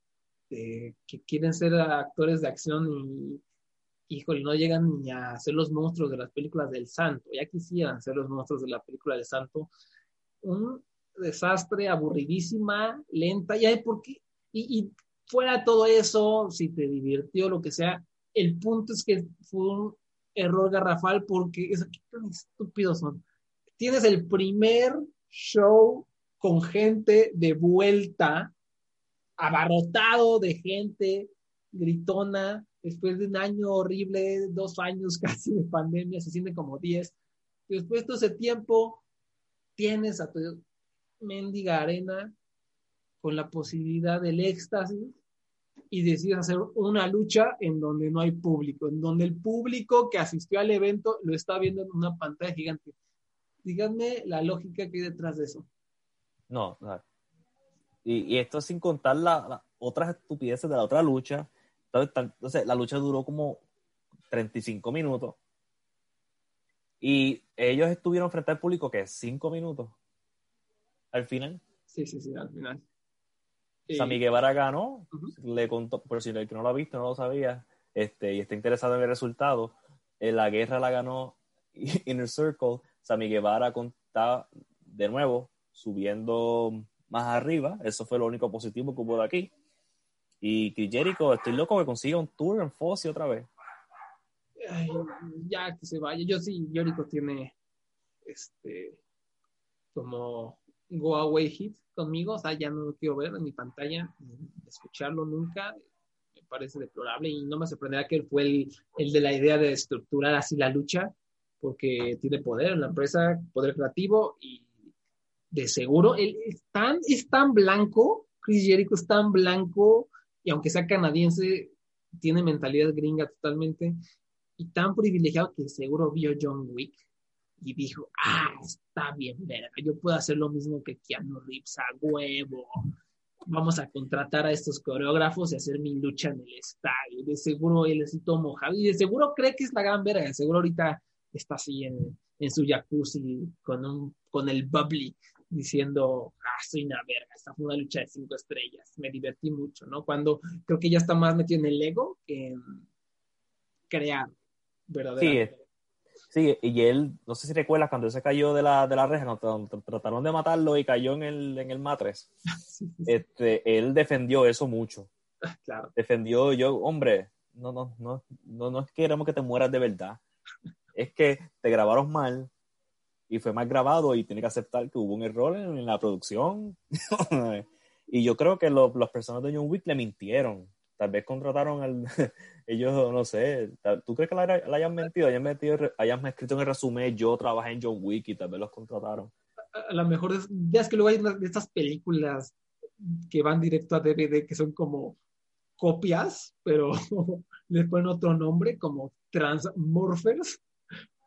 que quieren ser actores de acción y híjole, no llegan ni a ser los monstruos de las películas del santo, ya quisieran ser los monstruos de la película del santo. Un desastre, aburridísima, lenta, y hay por qué, fuera todo eso, si te divirtió, lo que sea, el punto es que fue un error garrafal porque es que tan estúpidos son. Tienes el primer show con gente de vuelta, abarrotado de gente gritona, después de un año horrible, dos años casi de pandemia, se siente como diez. Después de todo ese tiempo, tienes a tu mendiga arena con la posibilidad del éxtasis y decides hacer una lucha en donde no hay público, en donde el público que asistió al evento lo está viendo en una pantalla gigante. Díganme la lógica que hay detrás de eso. No, no. Y, esto sin contar las otras estupideces de la otra lucha. Entonces, la lucha duró como 35 minutos. Y ellos estuvieron frente al público, que es 5 minutos. Al final. Sí, sí, sí, al final. Sammy Guevara ganó, le contó, por si el que no lo ha visto, no lo sabía, este, y está interesado en el resultado, en la guerra la ganó Inner Circle, Sammy Guevara contaba de nuevo, subiendo más arriba, eso fue lo único positivo que hubo de aquí. Y Chris Jericho, estoy loco que consiga un tour en Fossi otra vez. ya que se vaya, yo sí, Jericho tiene este como go away hit conmigo, o sea, ya no lo quiero ver en mi pantalla, escucharlo nunca, me parece deplorable y no me sorprenderá que él fue el, el de la idea de estructurar así la lucha, porque tiene poder en la empresa, poder creativo y de seguro, él es tan, es tan blanco, Chris Jericho es tan blanco, y aunque sea canadiense, tiene mentalidad gringa totalmente, y tan privilegiado que seguro vio John Wick y dijo, ah, está bien, verga, yo puedo hacer lo mismo que Keanu Reeves a huevo. Vamos a contratar a estos coreógrafos y hacer mi lucha en el estadio. De seguro él es todo mojado y de seguro cree que es la gran verga. De seguro ahorita está así en, en su jacuzzi con, un, con el bubbly diciendo, ah, soy una verga, esta fue una lucha de cinco estrellas, me divertí mucho, ¿no? Cuando creo que ya está más metido en el ego que en crear verdaderamente. Sí, Sí, y él, no sé si recuerdas cuando él se cayó de la, de la reja, cuando trataron de matarlo y cayó en el, en el matres, este, él defendió eso mucho. Claro. Defendió yo, hombre, no, no, no, no, no es que queremos que te mueras de verdad, es que te grabaron mal y fue mal grabado y tiene que aceptar que hubo un error en, la producción. y yo creo que los, las personas de John Wick le mintieron tal vez contrataron al, ellos, no sé, ¿tú crees que la, hayan mentido? Hayan, metido, hayan escrito en el resumen, yo trabajé en John Wick y tal vez los contrataron. A, lo mejor, ya es que luego hay de estas películas que van directo a DVD que son como copias, pero les ponen otro nombre, como Transmorphers.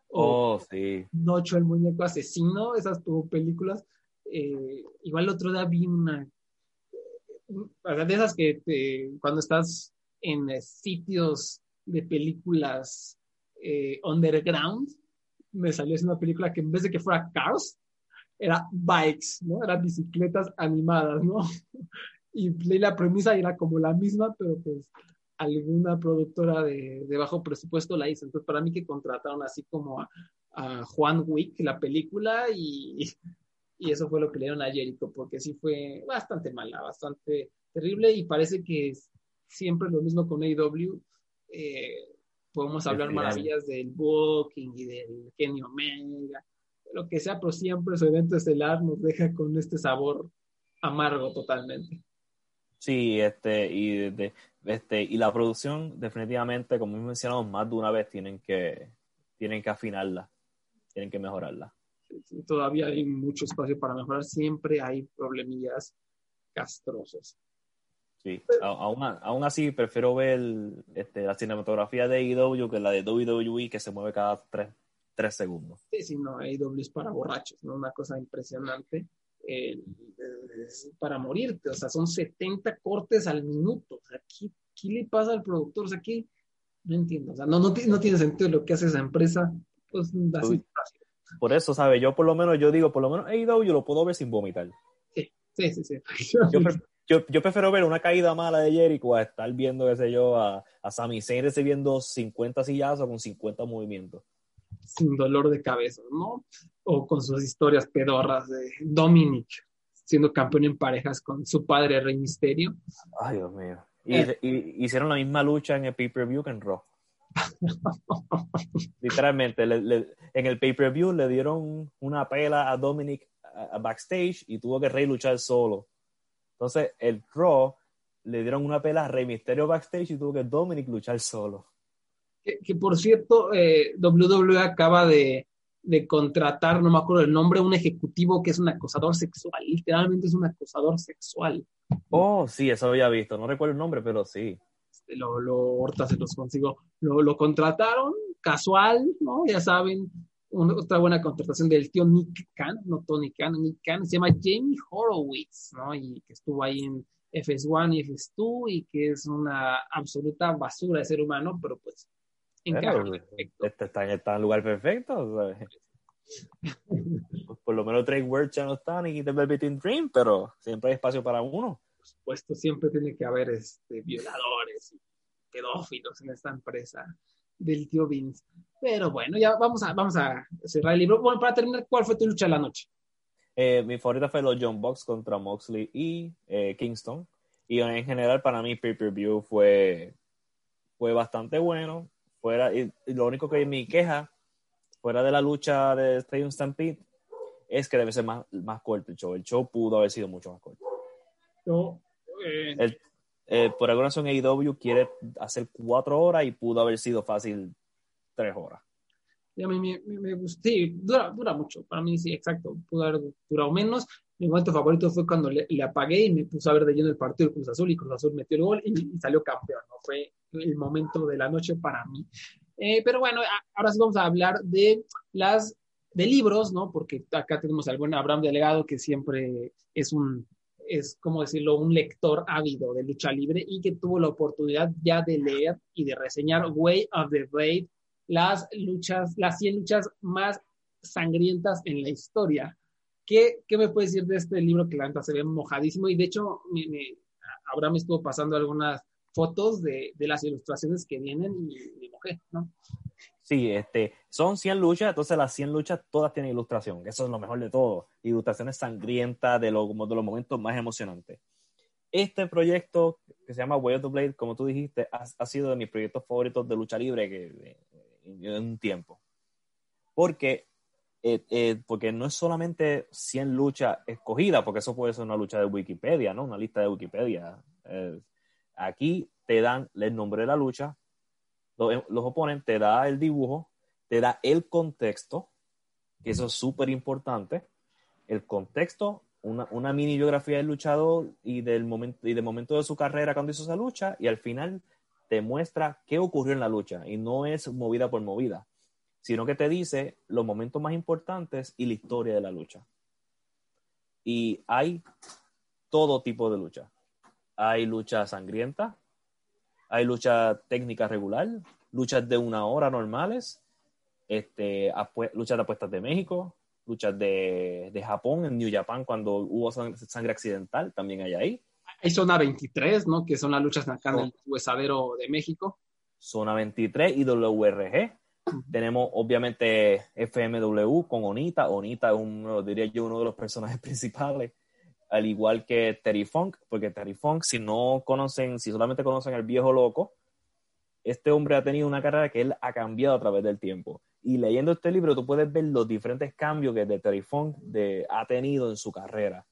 O oh, sí. Nocho el muñeco asesino, esas tuvo películas. Eh, igual el otro día vi una de esas que cuando estás en eh, sitios de películas eh, underground, me salió una película que en vez de que fuera Cars, era bikes, ¿no? Eran bicicletas animadas, ¿no? y leí la premisa y era como la misma, pero pues alguna productora de, de bajo presupuesto la hizo. Entonces, para mí que contrataron así como a, a Juan Wick, la película, y, y eso fue lo que le dieron a Jericho, porque sí fue bastante mala, bastante terrible, y parece que es siempre lo mismo con AEW. Eh, podemos hablar maravillas del Booking y del Kenny Omega, lo que sea, pero siempre su evento estelar nos deja con este sabor amargo totalmente. Sí, este, y, de, este, y la producción, definitivamente, como hemos mencionado más de una vez, tienen que, tienen que afinarla, tienen que mejorarla. Todavía hay mucho espacio para mejorar, siempre hay problemillas castrosos. Sí, aún, aún así prefiero ver este, la cinematografía de AEW que la de WWE que se mueve cada tres, tres segundos. Sí, sí, no, AEW es para borrachos, ¿no? Una cosa impresionante. Eh, es para morirte, o sea, son 70 cortes al minuto. O sea, ¿qué, ¿qué, le pasa al productor? O sea, ¿qué? No entiendo, o sea, no, no, no tiene sentido lo que hace esa empresa. Pues así Por eso, ¿sabes? Yo por lo menos, yo digo, por lo menos AEW lo puedo ver sin vomitar. Sí, sí, sí. sí. Yo, yo, yo, prefiero ver una caída mala de Jericho a estar viendo, qué sé yo, a, a Sami Zayn recibiendo 50 sillazos con 50 movimientos. Sin dolor de cabeza, ¿no? O con sus historias pedorras de Dominic siendo campeón en parejas con su padre Rey Misterio. Ay, Dios mío. Y, eh. y hicieron la misma lucha en el pay-per-view que en Raw. Literalmente, le, le, en el pay-per-view le dieron una pela a Dominic a, a backstage y tuvo que Rey luchar solo. Entonces, el Raw le dieron una pela a Rey Misterio backstage y tuvo que Dominic luchar solo. Que, que por cierto, eh, WWE acaba de, de, contratar, no me acuerdo el nombre, un ejecutivo que es un acosador sexual. Literalmente es un acosador sexual. Oh, sí, eso había visto. No recuerdo el nombre, pero sí. Lo, lo, ahorita se los consigo. Lo, lo contrataron casual, ¿no? Ya saben, una, otra buena contratación del tío Nick Khan, no Tony Khan, Nick Khan, se llama Jamie Horowitz, ¿no? Y que estuvo ahí en FS1 y FS2 y que es una absoluta basura de ser humano, pero pues encaja perfecto. Este está, en, está en el lugar perfecto, ¿sabes? pues por lo menos Drake Word ya no está ni The Velvet Dream, pero siempre hay espacio para uno. Supuesto, siempre tiene que haber este, violadores y pedófilos en esta empresa del tío Vince. Pero bueno, ya vamos a, vamos a cerrar el libro. Bueno, para terminar, ¿cuál fue tu lucha de la noche? Eh, mi favorita fue los John Box contra Moxley y eh, Kingston. Y en general, para mí, pay-per-view fue, fue bastante bueno. Fuera, y, y lo único que mi queja, fuera de la lucha de Stadium Stampede, es que debe ser más, más corto el show. El show pudo haber sido mucho más corto. Yo, eh... el, eh, por alguna razón AEW quiere hacer cuatro horas y pudo haber sido fácil tres horas. Y a mí me, me, me gustó, sí, dura, dura, mucho, para mí sí, exacto, pudo haber durado menos. Mi momento favorito fue cuando le, le, apagué y me puse a ver de lleno el partido de Cruz Azul y Cruz Azul metió el gol y, y salió campeón, ¿no? Fue el momento de la noche para mí. Eh, pero bueno, ahora sí vamos a hablar de las de libros, ¿no? Porque acá tenemos al buen Abraham Delegado que siempre es un es, como decirlo, un lector ávido de lucha libre y que tuvo la oportunidad ya de leer y de reseñar Way of the Blade, las luchas, las 100 luchas más sangrientas en la historia. ¿Qué, qué me puedes decir de este libro que la neta se ve mojadísimo? Y de hecho, me, me, Abraham estuvo pasando algunas fotos de, de, las ilustraciones que vienen y me mojé, ¿no? Sí, este, son 100 luchas, entonces las 100 luchas todas tienen ilustración, eso es lo mejor de todo, ilustraciones sangrientas de, lo, de los momentos más emocionantes. Este proyecto que se llama Way of the Blade, como tú dijiste, ha, ha sido de mis proyectos favoritos de lucha libre que, en, en un tiempo. Porque, eh, eh, porque no es solamente 100 luchas escogidas, porque eso puede ser una lucha de Wikipedia, ¿no? Una lista de Wikipedia. Eh, aquí te dan el nombre de la lucha, los, los oponen, te da el dibujo, te da el contexto, que eso es súper importante, el contexto, una, una, mini biografía del luchador y del, momento, y del momento de su carrera cuando hizo esa lucha, y al final te muestra qué ocurrió en la lucha, y no es movida por movida, sino que te dice los momentos más importantes y la historia de la lucha. Y hay todo tipo de lucha. Hay lucha sangrienta, hay lucha técnica regular, luchas de una hora normales, este, luchas de apuestas de México, luchas de, de, Japón, en New Japan, cuando hubo sangre accidental, también hay ahí. Hay zona 23, ¿no? Que son las luchas acá en el huesadero de México. Zona 23 y WRG. Tenemos obviamente FMW con Onita. Onita es uno, diría yo, uno de los personajes principales. Al igual que Terry Funk, porque Terry Funk, si no conocen, si solamente conocen al viejo loco, este hombre ha tenido una carrera que él ha cambiado a través del tiempo. Y leyendo este libro, tú puedes ver los diferentes cambios que de Terry Funk de, ha tenido en su carrera.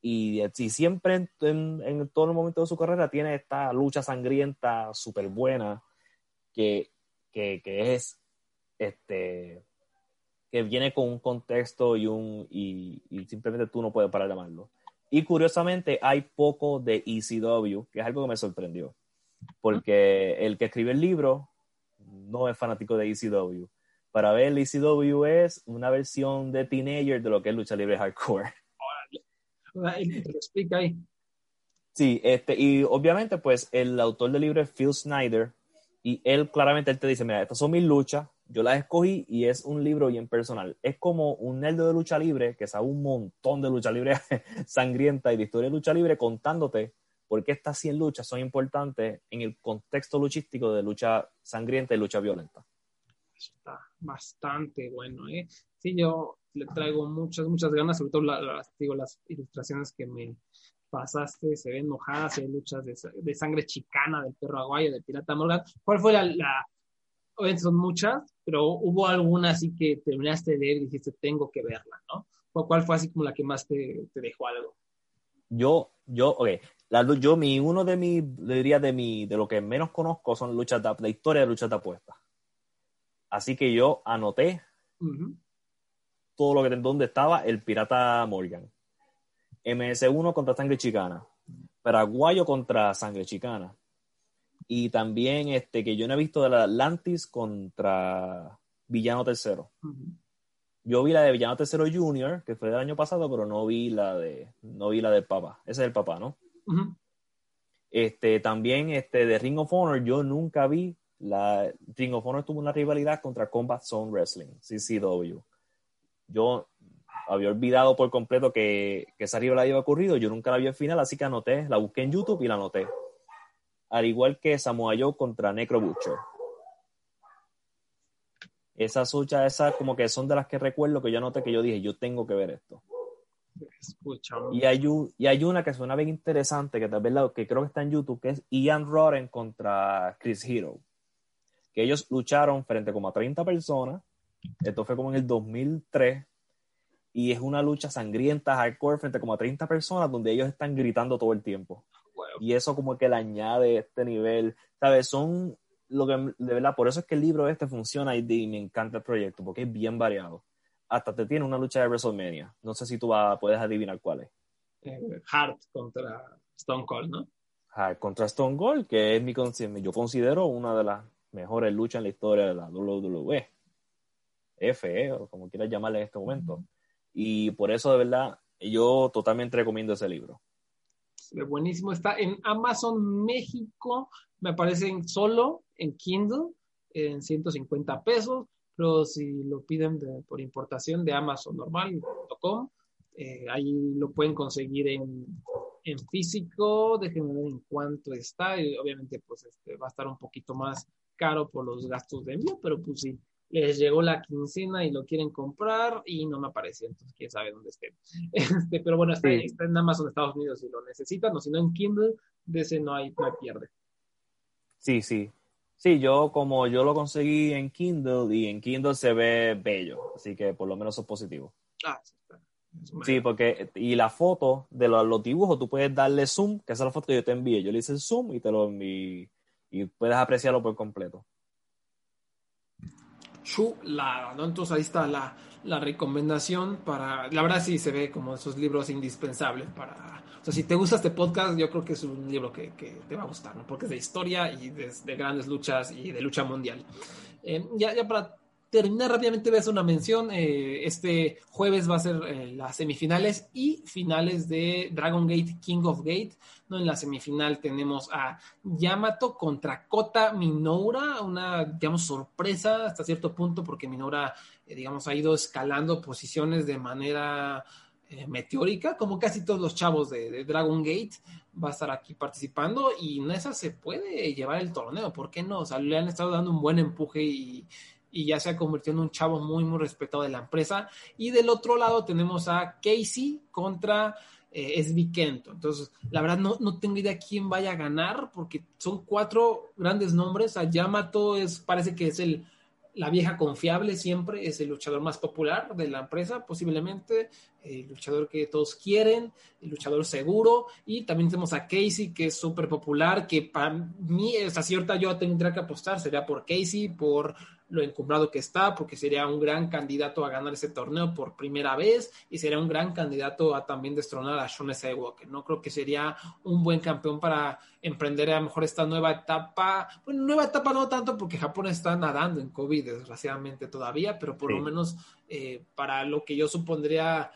Y, siempre en, todo el momento de su carrera tiene esta lucha sangrienta súper buena que, que, es este que viene con un contexto y un y, y, simplemente tú no puedes parar de amarlo. Y curiosamente hay poco de ECW, que es algo que me sorprendió, porque el que escribe el libro no es fanático de ECW. Para ver ECW es una versión de teenager de lo que es lucha libre hardcore. explica ahí. Sí, este, y obviamente, pues el autor del libro es Phil Snyder, y él claramente él te dice: Mira, estas son mis luchas, yo las escogí y es un libro bien personal. Es como un nerd de lucha libre que sabe un montón de lucha libre sangrienta y de historia de lucha libre contándote por qué estas 100 luchas son importantes en el contexto luchístico de lucha sangrienta y lucha violenta. Está bastante bueno, ¿eh? Sí, yo le traigo muchas, muchas ganas, sobre todo las, digo, las ilustraciones que me pasaste, se ven mojadas, hay luchas de, sangre chicana del perro aguayo, del pirata Morgan. ¿Cuál fue la, la obviamente son muchas, pero hubo alguna así que terminaste de leer y dijiste, tengo que verla, ¿no? ¿Cuál fue así como la que más te, te dejó algo? Yo, yo, ok, la, yo, mi, uno de mi, diría de mi, de lo que menos conozco son luchas de, la historia de luchas de apuestas. Así que yo anoté todo lo que, donde estaba el pirata Morgan. MS1 contra sangre chicana. Paraguayo contra sangre chicana. Y también este, que yo no he visto de la Atlantis contra Villano Tercero. Yo vi la de Villano Tercero Junior, que fue del año pasado, pero no vi la de, no vi la del papá. Ese es el papá, ¿no? Este, también este, de Ring of Honor, yo nunca vi la Ring of Honor tuvo una rivalidad contra Combat Zone Wrestling, CCW. Yo había olvidado por completo que, que esa rivalidad había ocurrido, yo nunca la vi al final, así que anoté, la busqué en YouTube y la anoté al igual que Samoa Joe contra Necro Butcher. Esas luchas, esas como que son de las que recuerdo que yo noté que yo dije, yo tengo que ver esto. Y hay, y hay una que suena bien interesante, que tal vez la, que creo que está en YouTube, que es Ian Roden contra Chris Hero. Que ellos lucharon frente como a 30 personas. Esto fue como en el 2003. Y es una lucha sangrienta, hardcore, frente como a 30 personas, donde ellos están gritando todo el tiempo y eso como que le añade este nivel, ¿sabes? Son lo que, de verdad, por eso es que el libro este funciona y, me encanta el proyecto, porque es bien variado. Hasta te tiene una lucha de WrestleMania. No sé si tú puedes adivinar cuál es. Eh, Hart contra Stone Cold, ¿no? Hart contra Stone Cold, que es mi yo considero una de las mejores luchas en la historia de la WWE. F, o como quieras llamarle en este momento. Y por eso, de verdad, yo totalmente recomiendo ese libro buenísimo. Está en Amazon México, me parece solo en Kindle, en 150 pesos, pero si lo piden por importación de Amazon normal.com, eh, ahí lo pueden conseguir en, en físico, déjenme ver en cuánto está, obviamente pues este, va a estar un poquito más caro por los gastos de envío, pero pues sí, les llegó la quincena y lo quieren comprar y no me apareció, entonces quién sabe dónde esté. Este, pero bueno, está, en Amazon Estados Unidos si lo necesitan, o si no en Kindle, de ese no hay, no hay pierde. Sí, sí. Sí, yo como yo lo conseguí en Kindle y en Kindle se ve bello, así que por lo menos es positivo. Ah, sí, está. Sí, porque, y la foto de los, los, dibujos, tú puedes darle zoom, que esa es la foto que yo te envié. Yo le hice el zoom y te lo envié, y puedes apreciarlo por completo chulada, ¿no? Entonces ahí está la, la, recomendación para, la verdad sí se ve como esos libros indispensables para, o sea, si te gusta este podcast, yo creo que es un libro que, que te va a gustar, ¿no? Porque es de historia y de, de grandes luchas y de lucha mundial. Eh, ya, ya para terminar rápidamente, voy a hacer una mención. Eh, este jueves va a ser eh, las semifinales y finales de Dragon Gate King of Gate. ¿no? En la semifinal tenemos a Yamato contra Kota Minoura, una, digamos, sorpresa hasta cierto punto, porque Minoura, eh, digamos, ha ido escalando posiciones de manera meteórica, como casi todos los chavos de, Dragon Gate, va a estar aquí participando y Nessa se puede llevar el torneo, ¿por qué no? O sea, le han estado dando un buen empuje y, y ya se ha convertido en un chavo muy, muy respetado de la empresa. Y del otro lado tenemos a Casey contra eh, SB Kento. Entonces, la verdad no, no tengo idea quién vaya a ganar porque son cuatro grandes nombres. A Yamato es, parece que es el la vieja confiable siempre es el luchador más popular de la empresa, posiblemente, el luchador que todos quieren, el luchador seguro, y también tenemos a Casey, que es súper popular, que para mí, esa cierta yo tendría que apostar, sería por Casey, por lo encumbrado que está, porque sería un gran candidato a ganar ese torneo por primera vez y sería un gran candidato a también destronar a Sean Walker. No creo que sería un buen campeón para emprender a lo mejor esta nueva etapa. Bueno, nueva etapa no tanto porque Japón está nadando en COVID, desgraciadamente todavía, pero por lo menos eh, para lo que yo supondría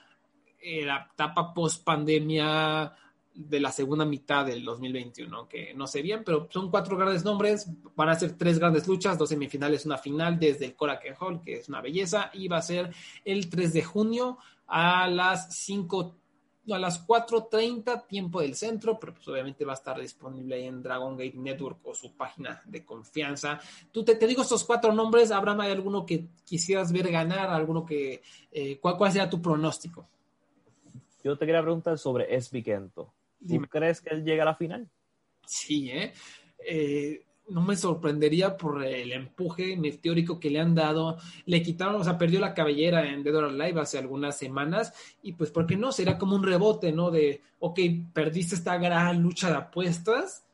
eh, la etapa post pandemia de la segunda mitad del 2021, que no sé bien, pero son cuatro grandes nombres, van a ser tres grandes luchas, dos semifinales, una final desde el Korakuen Hall, que es una belleza, y va a ser el 3 de junio a las 5 a las 4.30 tiempo del centro, pero pues obviamente va a estar disponible en Dragon Gate Network o su página de confianza. Tú te, te digo estos cuatro nombres, Abraham, ¿hay alguno que quisieras ver ganar? ¿Alguno que, eh, ¿cuál, ¿Cuál sería tu pronóstico? Yo te quería preguntar sobre Esby Kento. ¿Tú crees que él llega a la final? Sí, ¿eh? ¿eh? no me sorprendería por el empuje meteórico que le han dado. Le quitaron, o sea, perdió la cabellera en Dead or Alive hace algunas semanas y pues, ¿por qué no? Será como un rebote, ¿no? De, ok, perdiste esta gran lucha de apuestas,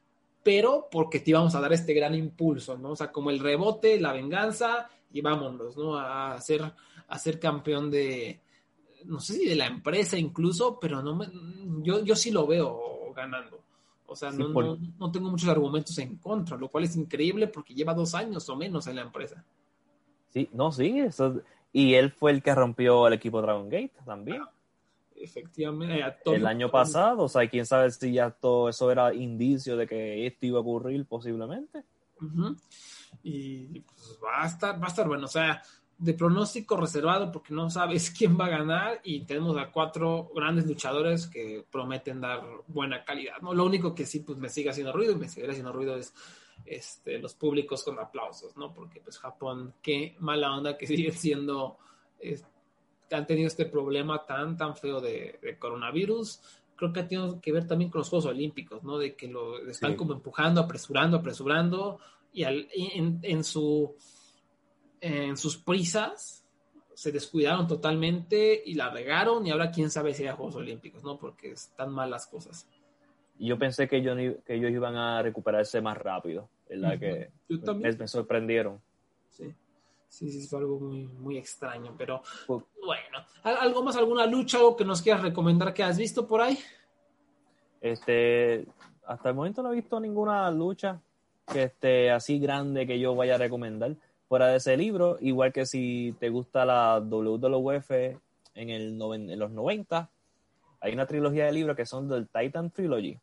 pero porque te íbamos a dar este gran impulso, ¿no? O sea, como el rebote, la venganza y vámonos, ¿no? A ser, a ser campeón de, no sé si de la empresa incluso, pero no me, yo, yo sí lo veo ganando. O sea, no, no, tengo muchos argumentos en contra, lo cual es increíble porque lleva dos años o menos en la empresa. Sí, no, sí, eso, y él fue el que rompió el equipo Dragon Gate también. efectivamente. el año pasado, o sea, quién sabe si ya todo eso era indicio de que esto iba a ocurrir posiblemente. Y pues va a estar, va a estar bueno, o sea, de pronóstico reservado porque no sabes quién va a ganar y tenemos a cuatro grandes luchadores que prometen dar buena calidad. ¿no? Lo único que sí pues me sigue haciendo ruido y me sigue haciendo ruido es este, los públicos con aplausos, ¿no? Porque pues Japón, qué mala onda que sigue siendo, que han tenido este problema tan, tan feo de, coronavirus. Creo que ha tenido que ver también con los Juegos Olímpicos, ¿no? De que lo están como empujando, apresurando, apresurando y al, en, en su en sus prisas se descuidaron totalmente y la regaron y ahora quién sabe si hay Juegos Olímpicos, ¿no? Porque están mal las cosas. Yo pensé que ellos, que ellos iban a recuperarse más rápido, ¿verdad? Que Me, sorprendieron. Sí. Sí, sí, fue algo muy, muy extraño, pero pues bueno. ¿Algo más, alguna lucha, algo que nos quieras recomendar que has visto por ahí? Este, hasta el momento no he visto ninguna lucha que esté así grande que yo vaya a recomendar fuera de ese libro, igual que si te gusta la WWF en, el en los 90, hay una trilogía de libros que son del Titan Trilogy,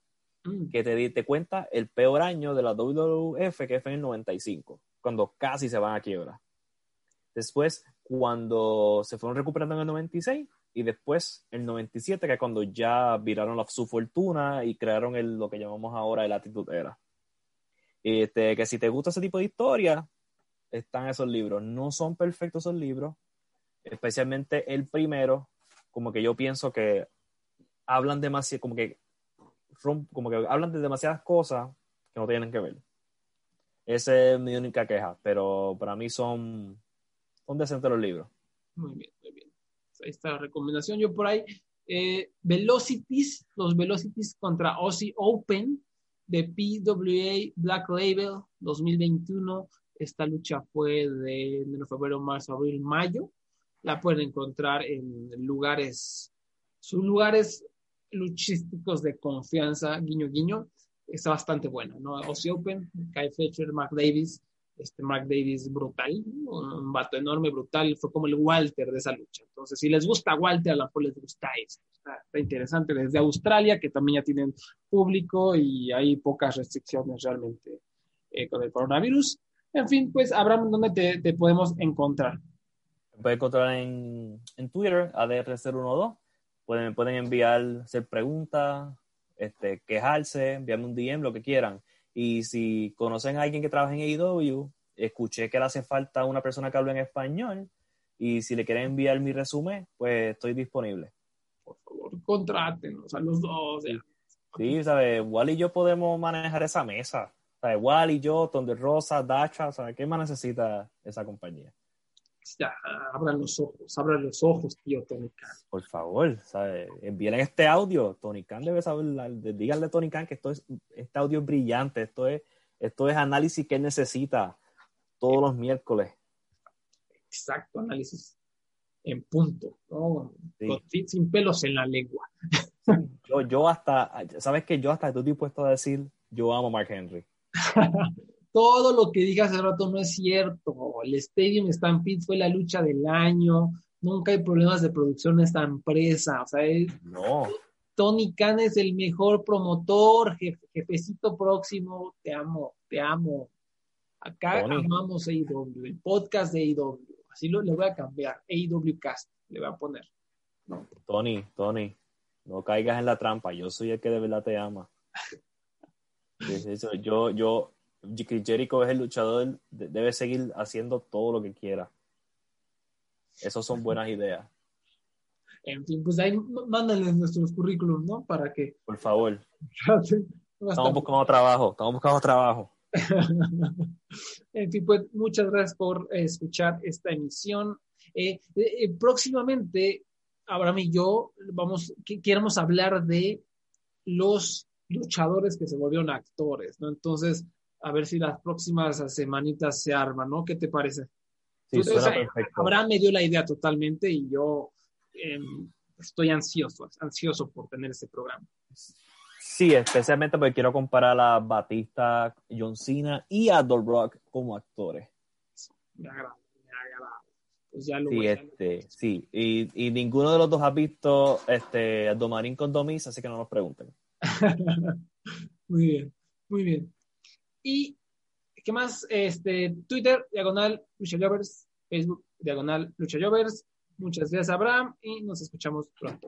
mm. que te, te cuenta el peor año de la WWF, que fue en el 95, cuando casi se van a quiebra. Después, cuando se fueron recuperando en el 96, y después el 97, que es cuando ya viraron la, su fortuna y crearon el, lo que llamamos ahora el Attitude Era. Este, que si te gusta ese tipo de historia, están esos libros. No son perfectos esos libros, especialmente el primero, como que yo pienso que hablan demasiado, como que, como que hablan de demasiadas cosas que no tienen que ver. Esa es mi única queja, pero para mí son, son decentes los libros. Muy bien, muy bien. Ahí está la recomendación. Yo por ahí, eh, Velocities, los Velocities contra Aussie Open de PWA Black Label 2021. Esta lucha fue de enero, febrero, marzo, abril, mayo. La pueden encontrar en lugares, sus lugares luchísticos de confianza, guiño, guiño. Está bastante buena, ¿no? Aussie Open, Kai Fletcher, Mark Davis, este Mark Davis brutal, un vato enorme, brutal, fue como el Walter de esa lucha. Entonces, si les gusta Walter, a lo mejor les gusta Está, interesante desde Australia, que también ya tienen público y hay pocas restricciones realmente eh, con el coronavirus. En fin, pues Abraham, ¿dónde te, podemos encontrar? Me puedes encontrar en, en Twitter, ADR012. pueden, pueden enviar, hacer preguntas, este, quejarse, enviarme un DM, lo que quieran. Y si conocen a alguien que trabaja en AEW, escuché que le hace falta una persona que hable en español. Y si le quieren enviar mi resumen, pues estoy disponible. Por favor, contrátenos a los dos. Sí, ¿sabes? Wally y yo podemos manejar esa mesa. ¿Sabes? Wally, yo, Tonde Rosa, Dacha, ¿sabes? ¿Qué más necesita esa compañía? Ya, abran los ojos, abran los ojos, tío Tony Khan. Por favor, ¿sabes? envíen este audio. Tony Khan debe saber, díganle a Tony Khan que esto es, este audio es brillante, esto es, esto es análisis que él necesita todos los miércoles. Exacto, análisis en punto, ¿no? sin pelos en la lengua. Yo, yo hasta, ¿sabes qué? Yo hasta estoy dispuesto a decir, yo amo a Mark Henry. Todo lo que dije hace rato no es cierto. El Stadium Stampede fue la lucha del año. Nunca hay problemas de producción en esta empresa. O sea, no. Tony Khan es el mejor promotor, jefecito próximo. Te amo, te amo. Acá amamos AEW, el podcast de AEW. Así lo, le voy a cambiar. AEW Cast, le voy a poner. Tony, Tony, no caigas en la trampa. Yo soy el que de verdad te ama. Yo, yo, Jericho es el luchador, debe seguir haciendo todo lo que quiera. Esas son buenas ideas. En fin, pues ahí mándenles nuestros currículums, ¿no? Para que. Por favor. estamos buscando trabajo, estamos buscando trabajo. en fin, pues muchas gracias por escuchar esta emisión. Eh, eh, eh, próximamente, Abraham y yo vamos, queremos hablar de los luchadores que se volvieron actores, ¿no? Entonces, a ver si las próximas semanitas se arman, ¿no? ¿Qué te parece? Sí, suena perfecto. Abraham me dio la idea totalmente y yo em, estoy ansioso, ansioso por tener ese programa. Sí, especialmente porque quiero comparar a Batista, John Cena y a The Rock como actores. Me agrada, me agrada. Pues ya lo sí, voy este, sí, y, y, ninguno de los dos ha visto este, a Domarín con Domis, así que no nos pregunten. muy bien, muy bien. Y, ¿qué más? Este, Twitter, diagonal Lucha Jovers, Facebook, diagonal Lucha Jovers. Muchas gracias, Abraham, y nos escuchamos pronto.